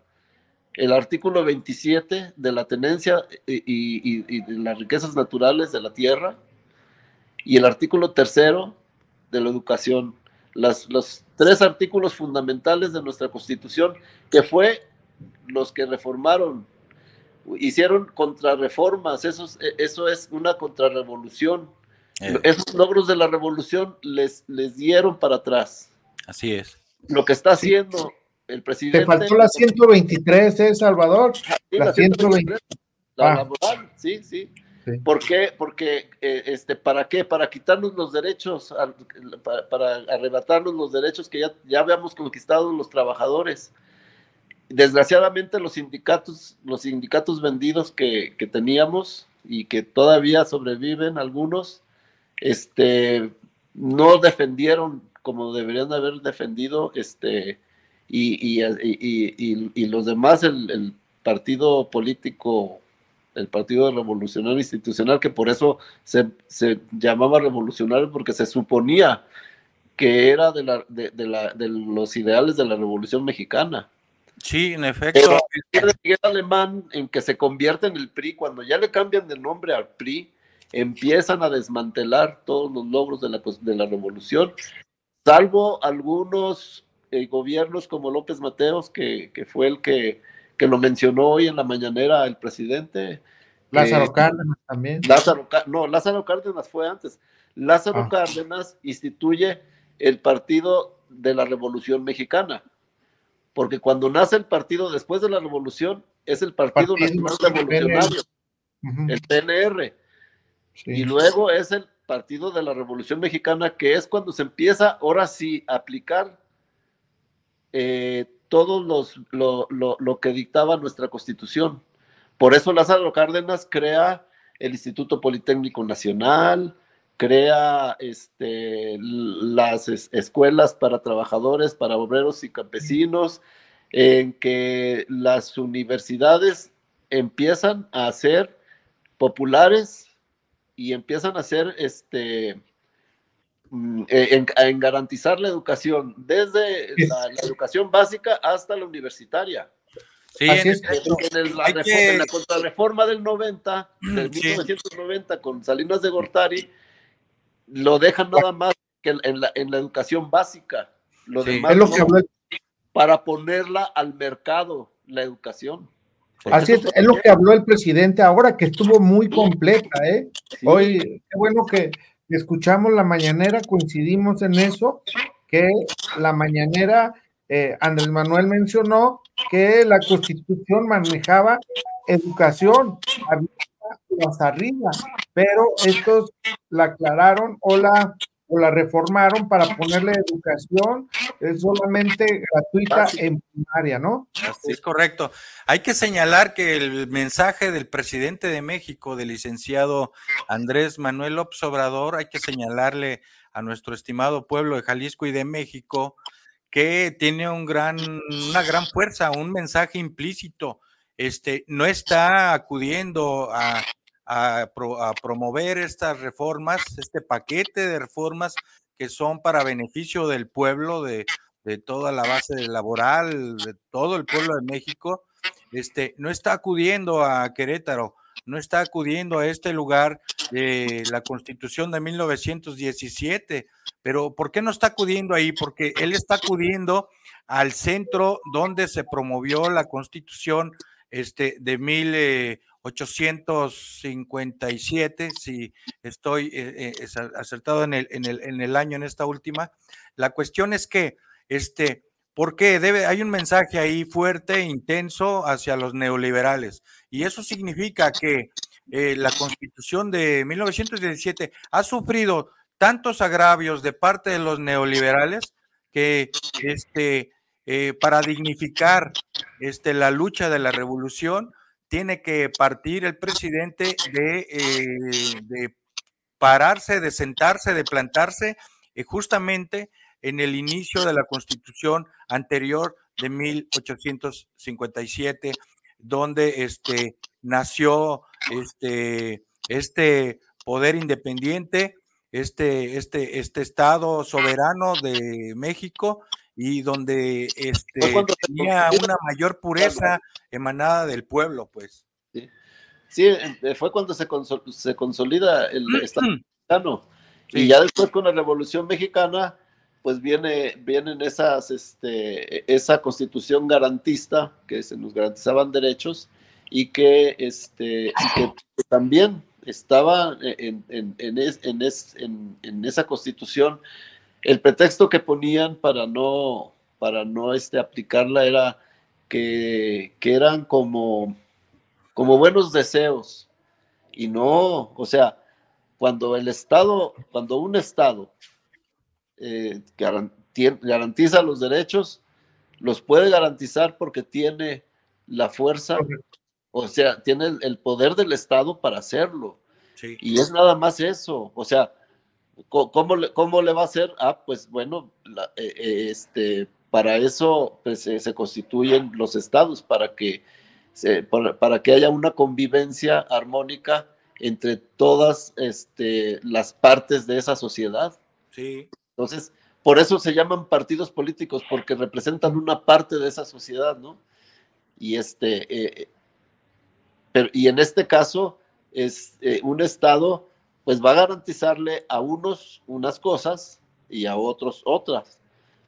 el artículo 27 de la tenencia y, de las riquezas naturales de la tierra y el artículo tercero de la educación. Las, los tres artículos fundamentales de nuestra constitución que fue los que reformaron hicieron contrarreformas, eso es, eso es una contrarrevolución. Eh. Esos logros de la revolución les, les dieron para atrás. Así es. Lo que está haciendo el presidente. Te faltó la 123, ¿eh, Salvador? la, 123. La ah. laboral, sí, sí. ¿Por qué? Porque, eh, este, ¿para qué? Para quitarnos los derechos, para, arrebatarnos los derechos que ya, ya habíamos conquistado los trabajadores desgraciadamente los sindicatos, los sindicatos vendidos que, teníamos y que todavía sobreviven algunos, este, no defendieron como deberían haber defendido, este, y, los demás, el, partido político, el Partido Revolucionario Institucional, que por eso se, llamaba revolucionario, porque se suponía que era de, la, de los ideales de la Revolución Mexicana. Sí, en efecto. Pero el alemán en que se convierte en el PRI, cuando ya le cambian de nombre al PRI, empiezan a desmantelar todos los logros de la, de la revolución, salvo algunos eh, gobiernos como López Mateos, que, fue el que, que, lo mencionó hoy en la mañanera el presidente. Lázaro Cárdenas también. Lázaro, no, Lázaro Cárdenas fue antes. Lázaro ah. Cárdenas instituye el Partido de la Revolución Mexicana porque cuando nace el partido después de la revolución, es el Partido, Nacional Revolucionario, el PNR. Y luego es el Partido de la Revolución Mexicana, que es cuando se empieza ahora sí a aplicar eh, todo los, lo, que dictaba nuestra constitución. Por eso Lázaro Cárdenas crea el Instituto Politécnico Nacional, crea este, las escuelas para trabajadores, para obreros y campesinos, en que las universidades empiezan a ser populares y empiezan a ser este, mm, e, en, garantizar la educación, desde la, educación básica hasta la universitaria. Sí, en, la, reforma, contrarreforma del 90, del 1990 con Salinas de Gortari, lo dejan nada más que en la, en la educación básica. Lo demás para ponerla al mercado, la educación. Así es, es lo que habló el presidente ahora, que estuvo muy completa, ¿eh? Hoy, qué bueno que escuchamos la mañanera, coincidimos en eso, que la mañanera, eh, Andrés Manuel mencionó que la constitución manejaba educación, hasta arriba, pero estos la aclararon o la, o la reformaron para ponerle educación es solamente gratuita en primaria, ¿no? Así es correcto. Hay que señalar que el mensaje del presidente de México, del licenciado Andrés Manuel López Obrador, hay que señalarle a nuestro estimado pueblo de Jalisco y de México que tiene un gran, una gran fuerza, un mensaje implícito. Este, no está acudiendo a a, promover estas reformas, este paquete de reformas que son para beneficio del pueblo, de, toda la base laboral, de todo el pueblo de México, este, no está acudiendo a Querétaro, no está acudiendo a este lugar de la constitución de 1917. Pero ¿por qué no está acudiendo ahí? Porque él está acudiendo al centro donde se promovió la constitución este, de mil, 857, si estoy eh, eh, acertado en el, en, el, en el año, en esta última. La cuestión es que, este, ¿por qué? Debe, hay un mensaje ahí fuerte, intenso hacia los neoliberales. Y eso significa que eh, la constitución de 1917 ha sufrido tantos agravios de parte de los neoliberales que este, para dignificar este, la lucha de la revolución, tiene que partir el presidente de, eh, pararse, de sentarse, de plantarse eh, justamente en el inicio de la constitución anterior de 1857, donde este, nació este, este poder independiente, este, este, este Estado soberano de México, y donde este, tenía una mayor pureza emanada del pueblo, pues. Sí, eh, fue cuando se, se consolida el Estado mexicano. Y ya después con la Revolución Mexicana, pues viene, vienen esas, este, esa constitución garantista, que se nos garantizaban derechos, y que, este, que también estaba en, en, en, en esa constitución el pretexto que ponían para no, para no este, aplicarla era que, eran como, como buenos deseos. Y no, o sea, cuando el Estado, cuando un Estado eh, garantiza los derechos, los puede garantizar porque tiene la fuerza, o sea, tiene el, poder del Estado para hacerlo. Y es nada más eso, o sea, ¿Cómo le, ¿Cómo le va a hacer? Ah, pues bueno, eh, eh, este, para eso pues, se constituyen los estados, para que, para, que haya una convivencia armónica entre todas este, las partes de esa sociedad. Sí. Entonces, por eso se llaman partidos políticos, porque representan una parte de esa sociedad, ¿no? Y este, eh, pero, y en este caso es un estado pues va a garantizarle a unos unas cosas y a otros otras.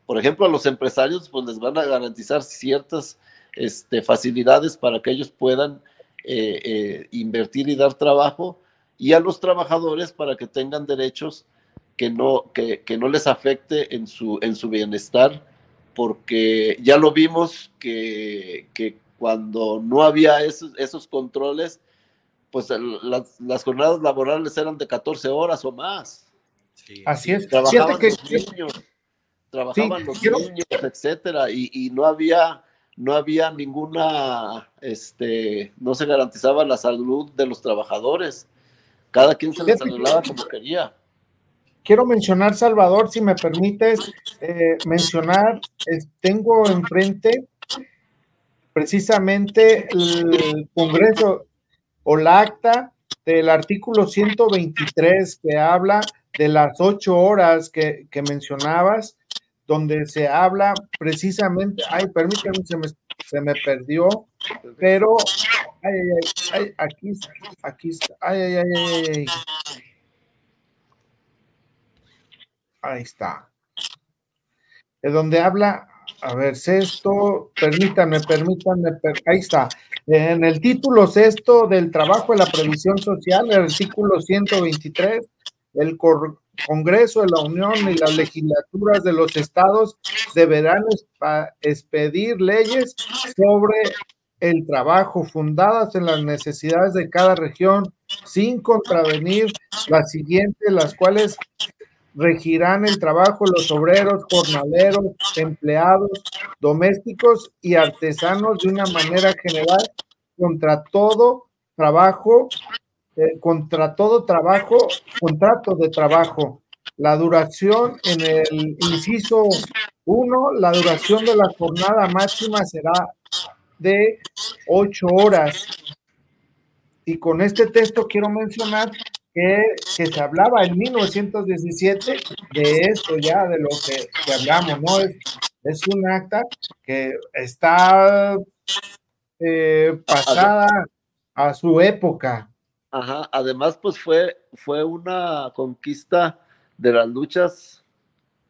Por ejemplo, a los empresarios pues les van a garantizar ciertas este, facilidades para que ellos puedan eh, eh, invertir y dar trabajo y a los trabajadores para que tengan derechos que no, que, no les afecte en su, en su bienestar, porque ya lo vimos que, que cuando no había esos, esos controles, pues las, jornadas laborales eran de 14 horas o más. Así es. Trabajaban los niños, trabajaban los niños, etcétera, y, no había, no había ninguna, este, no se garantizaba la salud de los trabajadores. Cada quien se les arreglaba como quería. quiero mencionar, Salvador, si me permites eh, mencionar, tengo enfrente precisamente el Congreso o la acta del artículo 123 que habla de las ocho horas que, mencionabas, donde se habla precisamente, ay, permítame, se me, se me perdió, pero, ay, ay, ay, aquí, aquí está, ay, ay, ay, ay, ahí está, de donde habla, a ver, sexto, permítanme, permítanme, ahí está, en el título sexto del trabajo de la previsión social, el artículo 123, el Congreso de la Unión y las legislaturas de los estados deberán expedir leyes sobre el trabajo fundadas en las necesidades de cada región sin contravenir las siguientes, las cuales regirán el trabajo los obreros, jornaleros, empleados, domésticos y artesanos de una manera general contra todo trabajo, eh, contra todo trabajo, contrato de trabajo. La duración en el inciso 1, la duración de la jornada máxima será de ocho horas. Y con este texto quiero mencionar que, se hablaba en 1917 de esto ya, de lo que, hablamos, ¿no? Es, es, un acta que está eh, pasada a su época. Ajá, además pues fue, fue una conquista de las luchas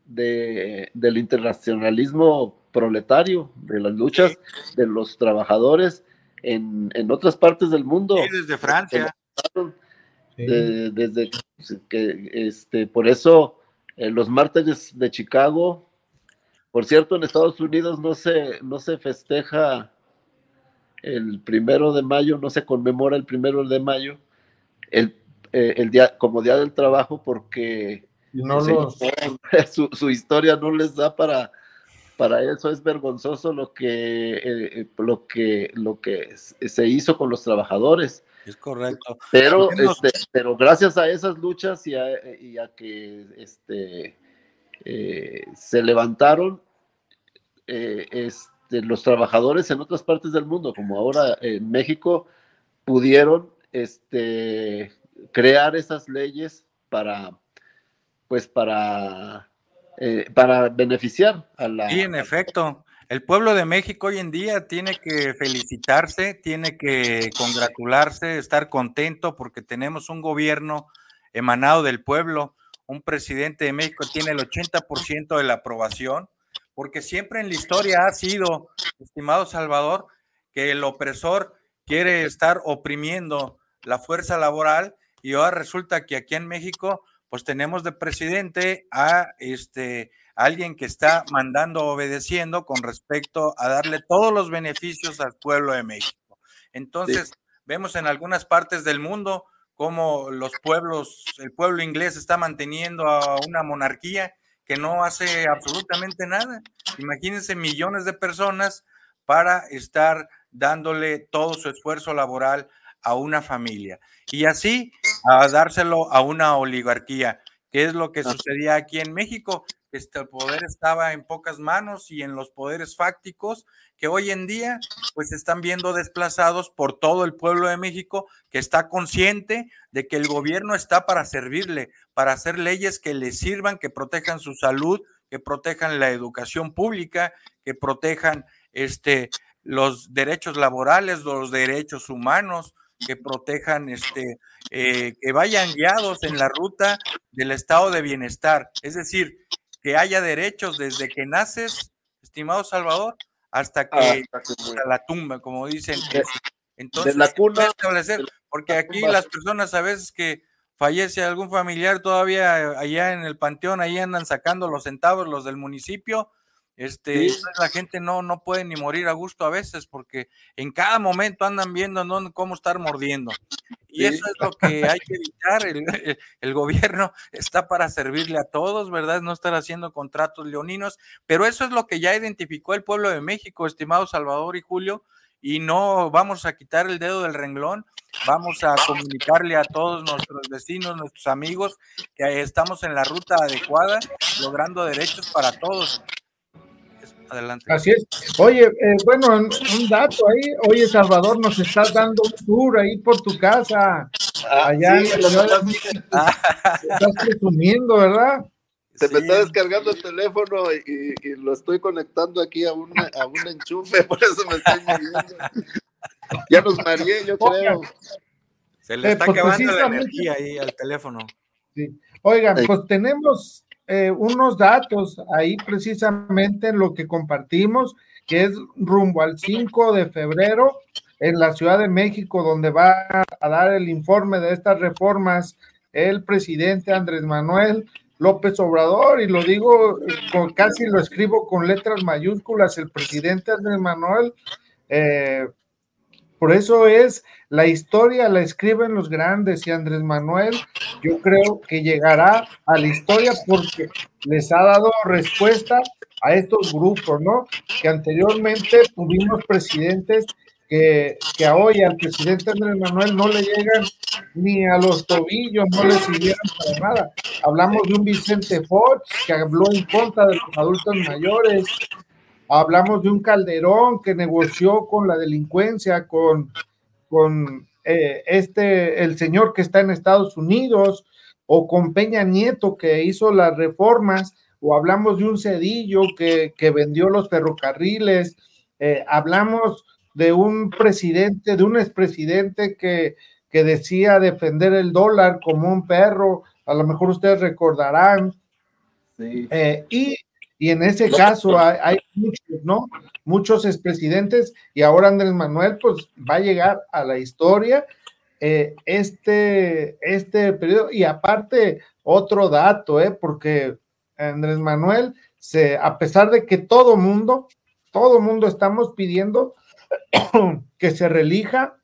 de, del internacionalismo proletario, de las luchas de los trabajadores en, en otras partes del mundo. desde Francia desde que, este, por eso eh, los mártires de Chicago, por cierto, en Estados Unidos no se, no se festeja el primero de mayo, no se conmemora el primero de mayo, el, eh, el día, como Día del Trabajo, porque su, su, historia no les da para, para eso es vergonzoso lo que, eh, lo que, lo que se hizo con los trabajadores. Es correcto. Pero, este, pero gracias a esas luchas y a, que este, eh, se levantaron eh, este, los trabajadores en otras partes del mundo, como ahora en México, pudieron este, crear esas leyes para, pues para, eh, para beneficiar a la... Sí, en efecto. El pueblo de México hoy en día tiene que felicitarse, tiene que congratularse, estar contento porque tenemos un gobierno emanado del pueblo, un presidente de México tiene el 80% de la aprobación, porque siempre en la historia ha sido, estimado Salvador, que el opresor quiere estar oprimiendo la fuerza laboral y ahora resulta que aquí en México pues tenemos de presidente a este alguien que está mandando, obedeciendo con respecto a darle todos los beneficios al pueblo de México. Entonces, vemos en algunas partes del mundo cómo los pueblos, el pueblo inglés está manteniendo a una monarquía que no hace absolutamente nada. Imagínense millones de personas para estar dándole todo su esfuerzo laboral a una familia y así a dárselo a una oligarquía, que es lo que sucedía aquí en México este, el poder estaba en pocas manos y en los poderes fácticos que hoy en día pues están viendo desplazados por todo el pueblo de México que está consciente de que el gobierno está para servirle, para hacer leyes que le sirvan, que protejan su salud, que protejan la educación pública, que protejan este los derechos laborales, los derechos humanos, que protejan, este, eh, que vayan guiados en la ruta del estado de bienestar. Es decir, que haya derechos desde que naces, estimado Salvador, hasta que la tumba, como dicen. Entonces, la cuna, porque aquí las personas a veces que fallece algún familiar todavía allá en el panteón, ahí andan sacando los centavos los del municipio. Este, la gente no, no puede ni morir a gusto a veces porque en cada momento andan viendo cómo estar mordiendo. Y eso es lo que hay que evitar. El, gobierno está para servirle a todos, ¿verdad? No estar haciendo contratos leoninos, pero eso es lo que ya identificó el pueblo de México, estimado Salvador y Julio, y no vamos a quitar el dedo del renglón, vamos a comunicarle a todos nuestros vecinos, nuestros amigos, que estamos en la ruta adecuada, logrando derechos para todos. Adelante. Así es. Oye, eh, bueno, un dato ahí. Oye, Salvador, nos estás dando un tour ahí por tu casa. Ah, allá sí, en la ciudad Estás presumiendo, ¿verdad? Se me está descargando el teléfono y, lo estoy conectando aquí a, un enchufe, por eso me estoy moviendo. ya nos mareé, yo creo. Se le eh, está pues, acabando la energía ahí al teléfono. Sí. Oigan, pues tenemos eh, unos datos ahí precisamente en lo que compartimos, que es rumbo al 5 de febrero en la Ciudad de México, donde va a dar el informe de estas reformas el presidente Andrés Manuel López Obrador, y lo digo, casi lo escribo con letras mayúsculas, el presidente Andrés Manuel, eh, por eso es, la historia la escriben los grandes y Andrés Manuel, yo creo que llegará a la historia porque les ha dado respuesta a estos grupos, ¿no? Que anteriormente tuvimos presidentes que, que hoy al presidente Andrés Manuel no le llegan ni a los tobillos, no le sirvieron para nada. Hablamos de un Vicente Fox que habló en contra de los adultos mayores. Hablamos de un Calderón que negoció con la delincuencia, con, con eh, este, el señor que está en Estados Unidos, o con Peña Nieto que hizo las reformas, o hablamos de un Cedillo que, que vendió los ferrocarriles, eh, hablamos de un presidente, de un expresidente que, que decía defender el dólar como un perro, a lo mejor ustedes recordarán. Eh, y, y, en ese caso hay, muchos, ¿no? Muchos expresidentes y ahora Andrés Manuel pues va a llegar a la historia eh, este, este periodo y aparte otro dato, ¿eh? Porque Andrés Manuel, se, a pesar de que todo mundo, todo mundo estamos pidiendo que se relija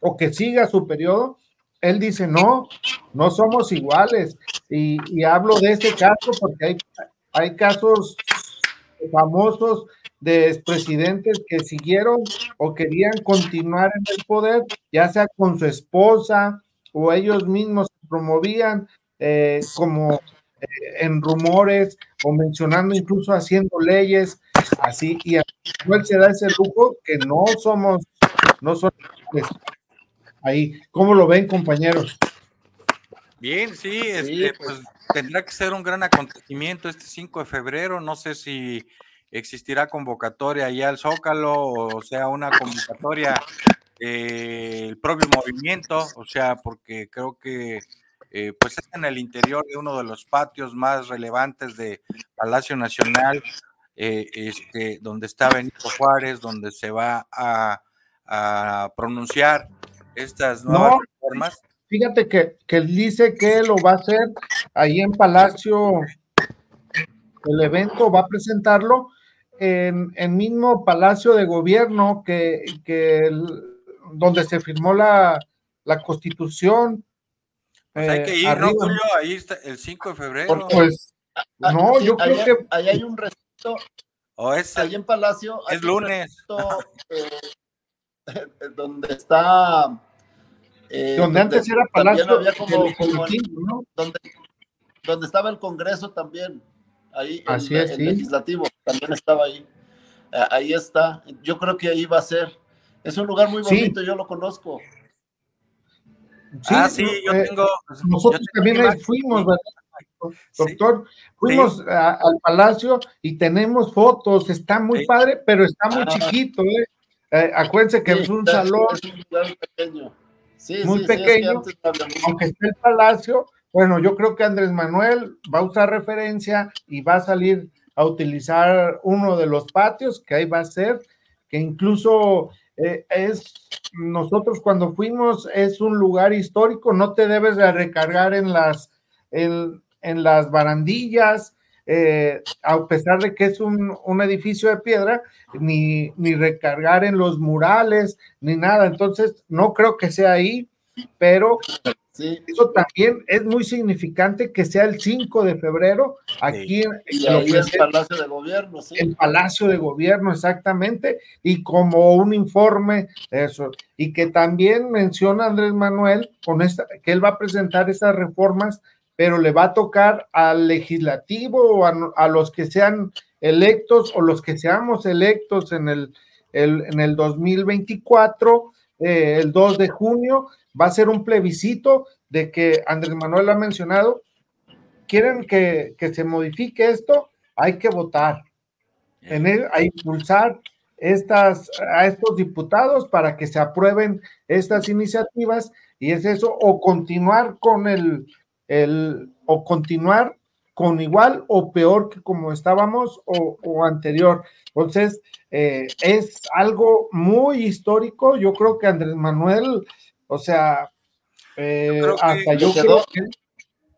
o que siga su periodo, él dice, no, no somos iguales. Y, hablo de ese caso porque hay, hay casos famosos de expresidentes que siguieron o querían continuar en el poder, ya sea con su esposa o ellos mismos promovían eh, como eh, en rumores o mencionando incluso haciendo leyes así y a cual se da ese lujo que no somos, no somos pues, ahí. ¿Cómo lo ven, compañeros? Bien, sí, este, pues tendrá que ser un gran acontecimiento este 5 de febrero. No sé si existirá convocatoria allá al Zócalo o sea una convocatoria eh, el propio movimiento, o sea, porque creo que eh, pues es en el interior de uno de los patios más relevantes de Palacio Nacional, eh, este, donde está Benito Juárez, donde se va a, pronunciar estas nuevas reformas. Fíjate que, que dice que lo va a hacer ahí en Palacio, el evento va a presentarlo en el mismo Palacio de Gobierno que, que donde se firmó la, la Constitución. Pues hay que ir, ¿no, Julio? Ahí está, el 5 de febrero. Pues, ah, no, yo creo que... Ahí hay un recinto, o es ahí en Palacio... Es lunes. Eh, donde está... Eh, donde, antes era Palacio, había como, ¿no? donde, donde estaba el Congreso también ahí Así el, es, legislativo también estaba ahí. Eh, ahí está. Yo creo que ahí va a ser. Es un lugar muy bonito, yo lo conozco. Sí, ah, sí, yo eh, tengo. Nosotros también fuimos, doctor. Fuimos al palacio y tenemos fotos. Está muy padre, pero está muy ah. chiquito, ¿eh? ¿eh? acuérdense que es un salón. Es un lugar pequeño. muy pequeño. aunque esté el palacio, bueno, yo creo que Andrés Manuel va a usar referencia y va a salir a utilizar uno de los patios, que ahí va a ser, que incluso eh, es, nosotros cuando fuimos, es un lugar histórico, no te debes de recargar en las, en, las barandillas, eh, a pesar de que es un, un edificio de piedra, ni, ni, recargar en los murales, ni nada. Entonces, no creo que sea ahí, pero Eso también es muy significante que sea el 5 de febrero aquí en, el Palacio de Gobierno. Sí. El Palacio de Gobierno, exactamente, y como un informe, eso, y que también menciona Andrés Manuel con esta, que él va a presentar esas reformas, pero le va a tocar al legislativo o a, los que sean electos o los que seamos electos en el, en el 2024, eh, el 2 de junio, va a ser un plebiscito de que Andrés Manuel ha mencionado, quieren que, se modifique esto, hay que votar, tener, a impulsar estas, a estos diputados para que se aprueben estas iniciativas y es eso, o continuar con el, el o continuar con igual o peor que como estábamos o, anterior. Entonces, eh, es algo muy histórico. Yo creo que Andrés Manuel o sea, eh, hasta yo creo que...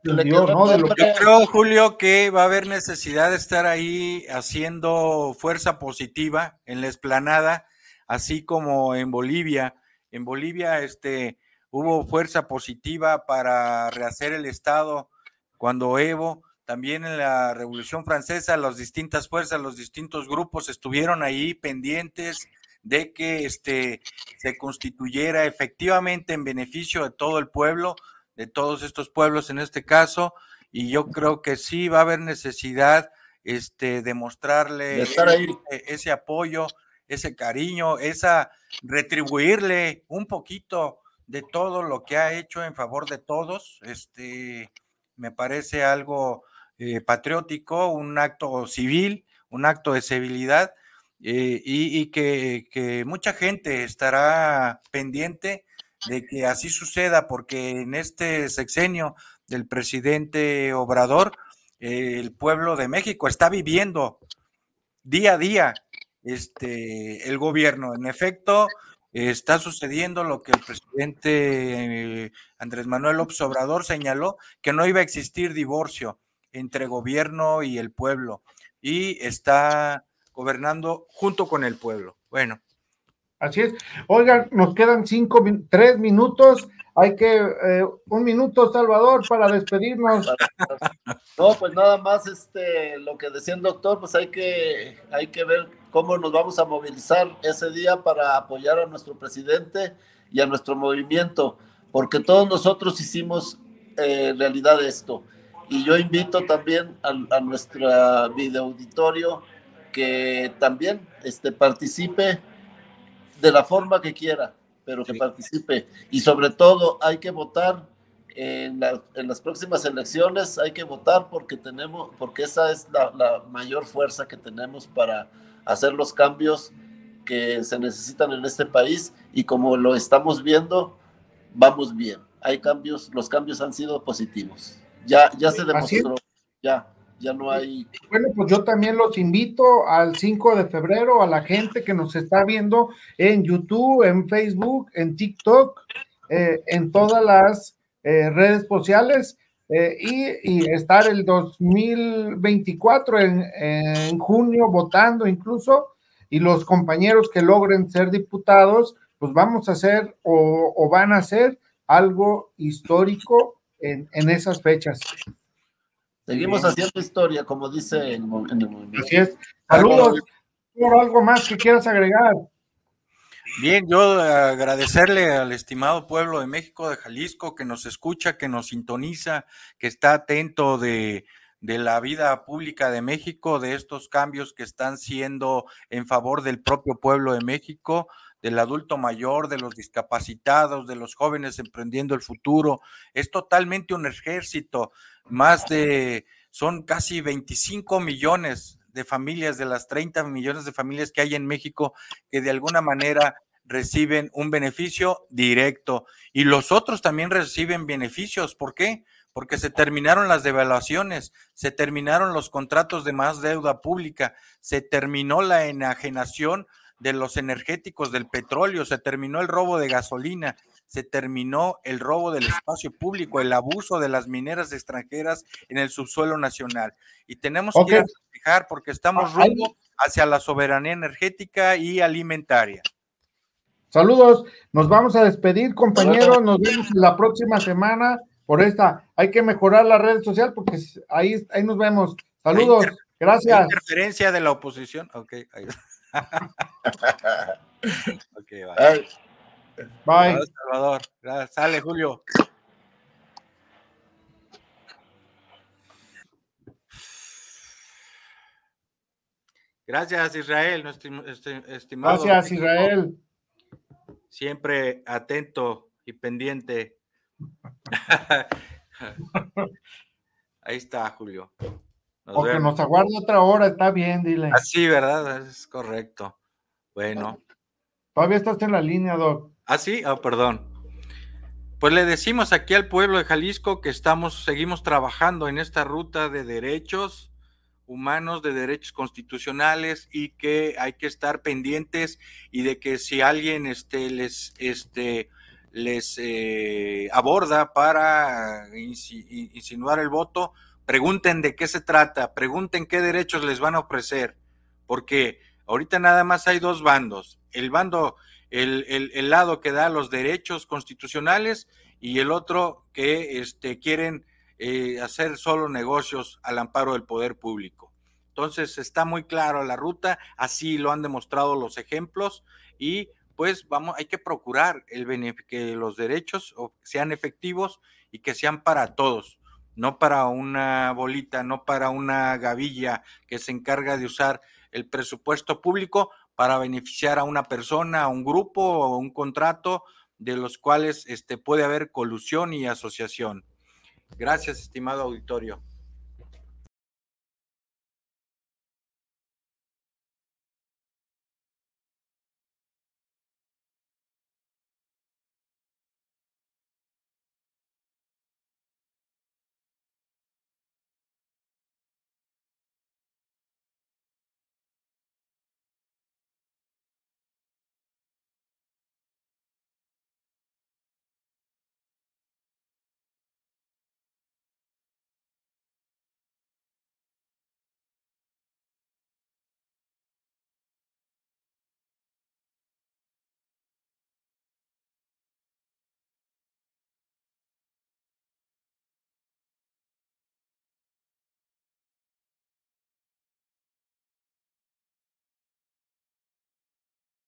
Yo creo, Julio, que va a haber necesidad de estar ahí haciendo fuerza positiva en la esplanada, así como en Bolivia. En Bolivia este, hubo fuerza positiva para rehacer el Estado cuando Evo, también en la Revolución Francesa, las distintas fuerzas, los distintos grupos estuvieron ahí pendientes de que este, se constituyera efectivamente en beneficio de todo el pueblo, de todos estos pueblos en este caso, y yo creo que sí va a haber necesidad este, de mostrarle ese, apoyo, ese cariño, esa retribuirle un poquito de todo lo que ha hecho en favor de todos. Este, me parece algo eh, patriótico, un acto civil, un acto de civilidad eh, y, que, mucha gente estará pendiente de que así suceda, porque en este sexenio del presidente Obrador, eh, el pueblo de México está viviendo día a día este, el gobierno. En efecto, está sucediendo lo que el presidente Andrés Manuel López Obrador señaló, que no iba a existir divorcio entre gobierno y el pueblo. Y está gobernando junto con el pueblo. Bueno. Así es. Oigan, nos quedan cinco, tres minutos. Hay que, eh, un minuto, Salvador, para despedirnos. No, pues nada más, este, lo que decía el doctor, pues hay que, hay que ver cómo nos vamos a movilizar ese día para apoyar a nuestro presidente y a nuestro movimiento, porque todos nosotros hicimos eh, realidad esto. Y yo invito también a, a nuestro video auditorio que también este, participe de la forma que quiera, pero que participe. Y sobre todo hay que votar en, las próximas elecciones, hay que votar porque tenemos, porque esa es la, la mayor fuerza que tenemos para hacer los cambios que se necesitan en este país y como lo estamos viendo, vamos bien. Hay cambios, los cambios han sido positivos. Ya, ya se demostró, ya ya no hay. Bueno, pues yo también los invito al 5 de febrero a la gente que nos está viendo en YouTube, en Facebook, en TikTok, eh, en todas las eh, redes sociales eh, y, estar el 2024 en, en, junio votando incluso y los compañeros que logren ser diputados, pues vamos a hacer o, van a hacer algo histórico en, en esas fechas. Seguimos haciendo historia, como dice en, el movimiento. Así es. Saludos. ¿Algo más que quieras agregar? Bien, yo agradecerle al estimado pueblo de México, de Jalisco, que nos escucha, que nos sintoniza, que está atento de, de la vida pública de México, de estos cambios que están siendo en favor del propio pueblo de México, del adulto mayor, de los discapacitados, de los jóvenes emprendiendo el futuro. Es totalmente un ejército, más de, son casi 25 millones de familias, de las 30 millones de familias que hay en México, que de alguna manera reciben un beneficio directo y los otros también reciben beneficios. ¿Por qué? Porque se terminaron las devaluaciones, se terminaron los contratos de más deuda pública, se terminó la enajenación de los energéticos, del petróleo, se terminó el robo de gasolina, se terminó el robo del espacio público, el abuso de las mineras extranjeras en el subsuelo nacional. Y tenemos que fijar porque estamos ah, rumbo hacia la soberanía energética y alimentaria. Saludos, nos vamos a despedir, compañeros, nos vemos la próxima semana por esta. Hay que mejorar la red social porque ahí, ahí nos vemos. Saludos, gracias. Interferencia de la oposición, ok. ok, bye. Bye. Salvador. Sale, Julio. Gracias, Israel, estimado. Gracias, Israel. Siempre atento y pendiente. Ahí está, Julio. Porque nos aguarda otra hora, está bien, dile. Así, ¿verdad? Es correcto. Bueno. Todavía estás en la línea, Doc. Ah, sí, oh, perdón. Pues le decimos aquí al pueblo de Jalisco que estamos, seguimos trabajando en esta ruta de derechos humanos, de derechos constitucionales y que hay que estar pendientes y de que si alguien este, les, este, les eh, aborda para insinuar el voto, pregunten de qué se trata, pregunten qué derechos les van a ofrecer, porque ahorita nada más hay dos bandos, el bando el, lado que da los derechos constitucionales y el otro que este, quieren eh, hacer solo negocios al amparo del poder público. Entonces está muy claro la ruta, así lo han demostrado los ejemplos y pues vamos, hay que procurar el que los derechos sean efectivos y que sean para todos, no para una bolita, no para una gavilla que se encarga de usar el presupuesto público para beneficiar a una persona, a un grupo o un contrato de los cuales este, puede haber colusión y asociación. Gracias, estimado auditorio.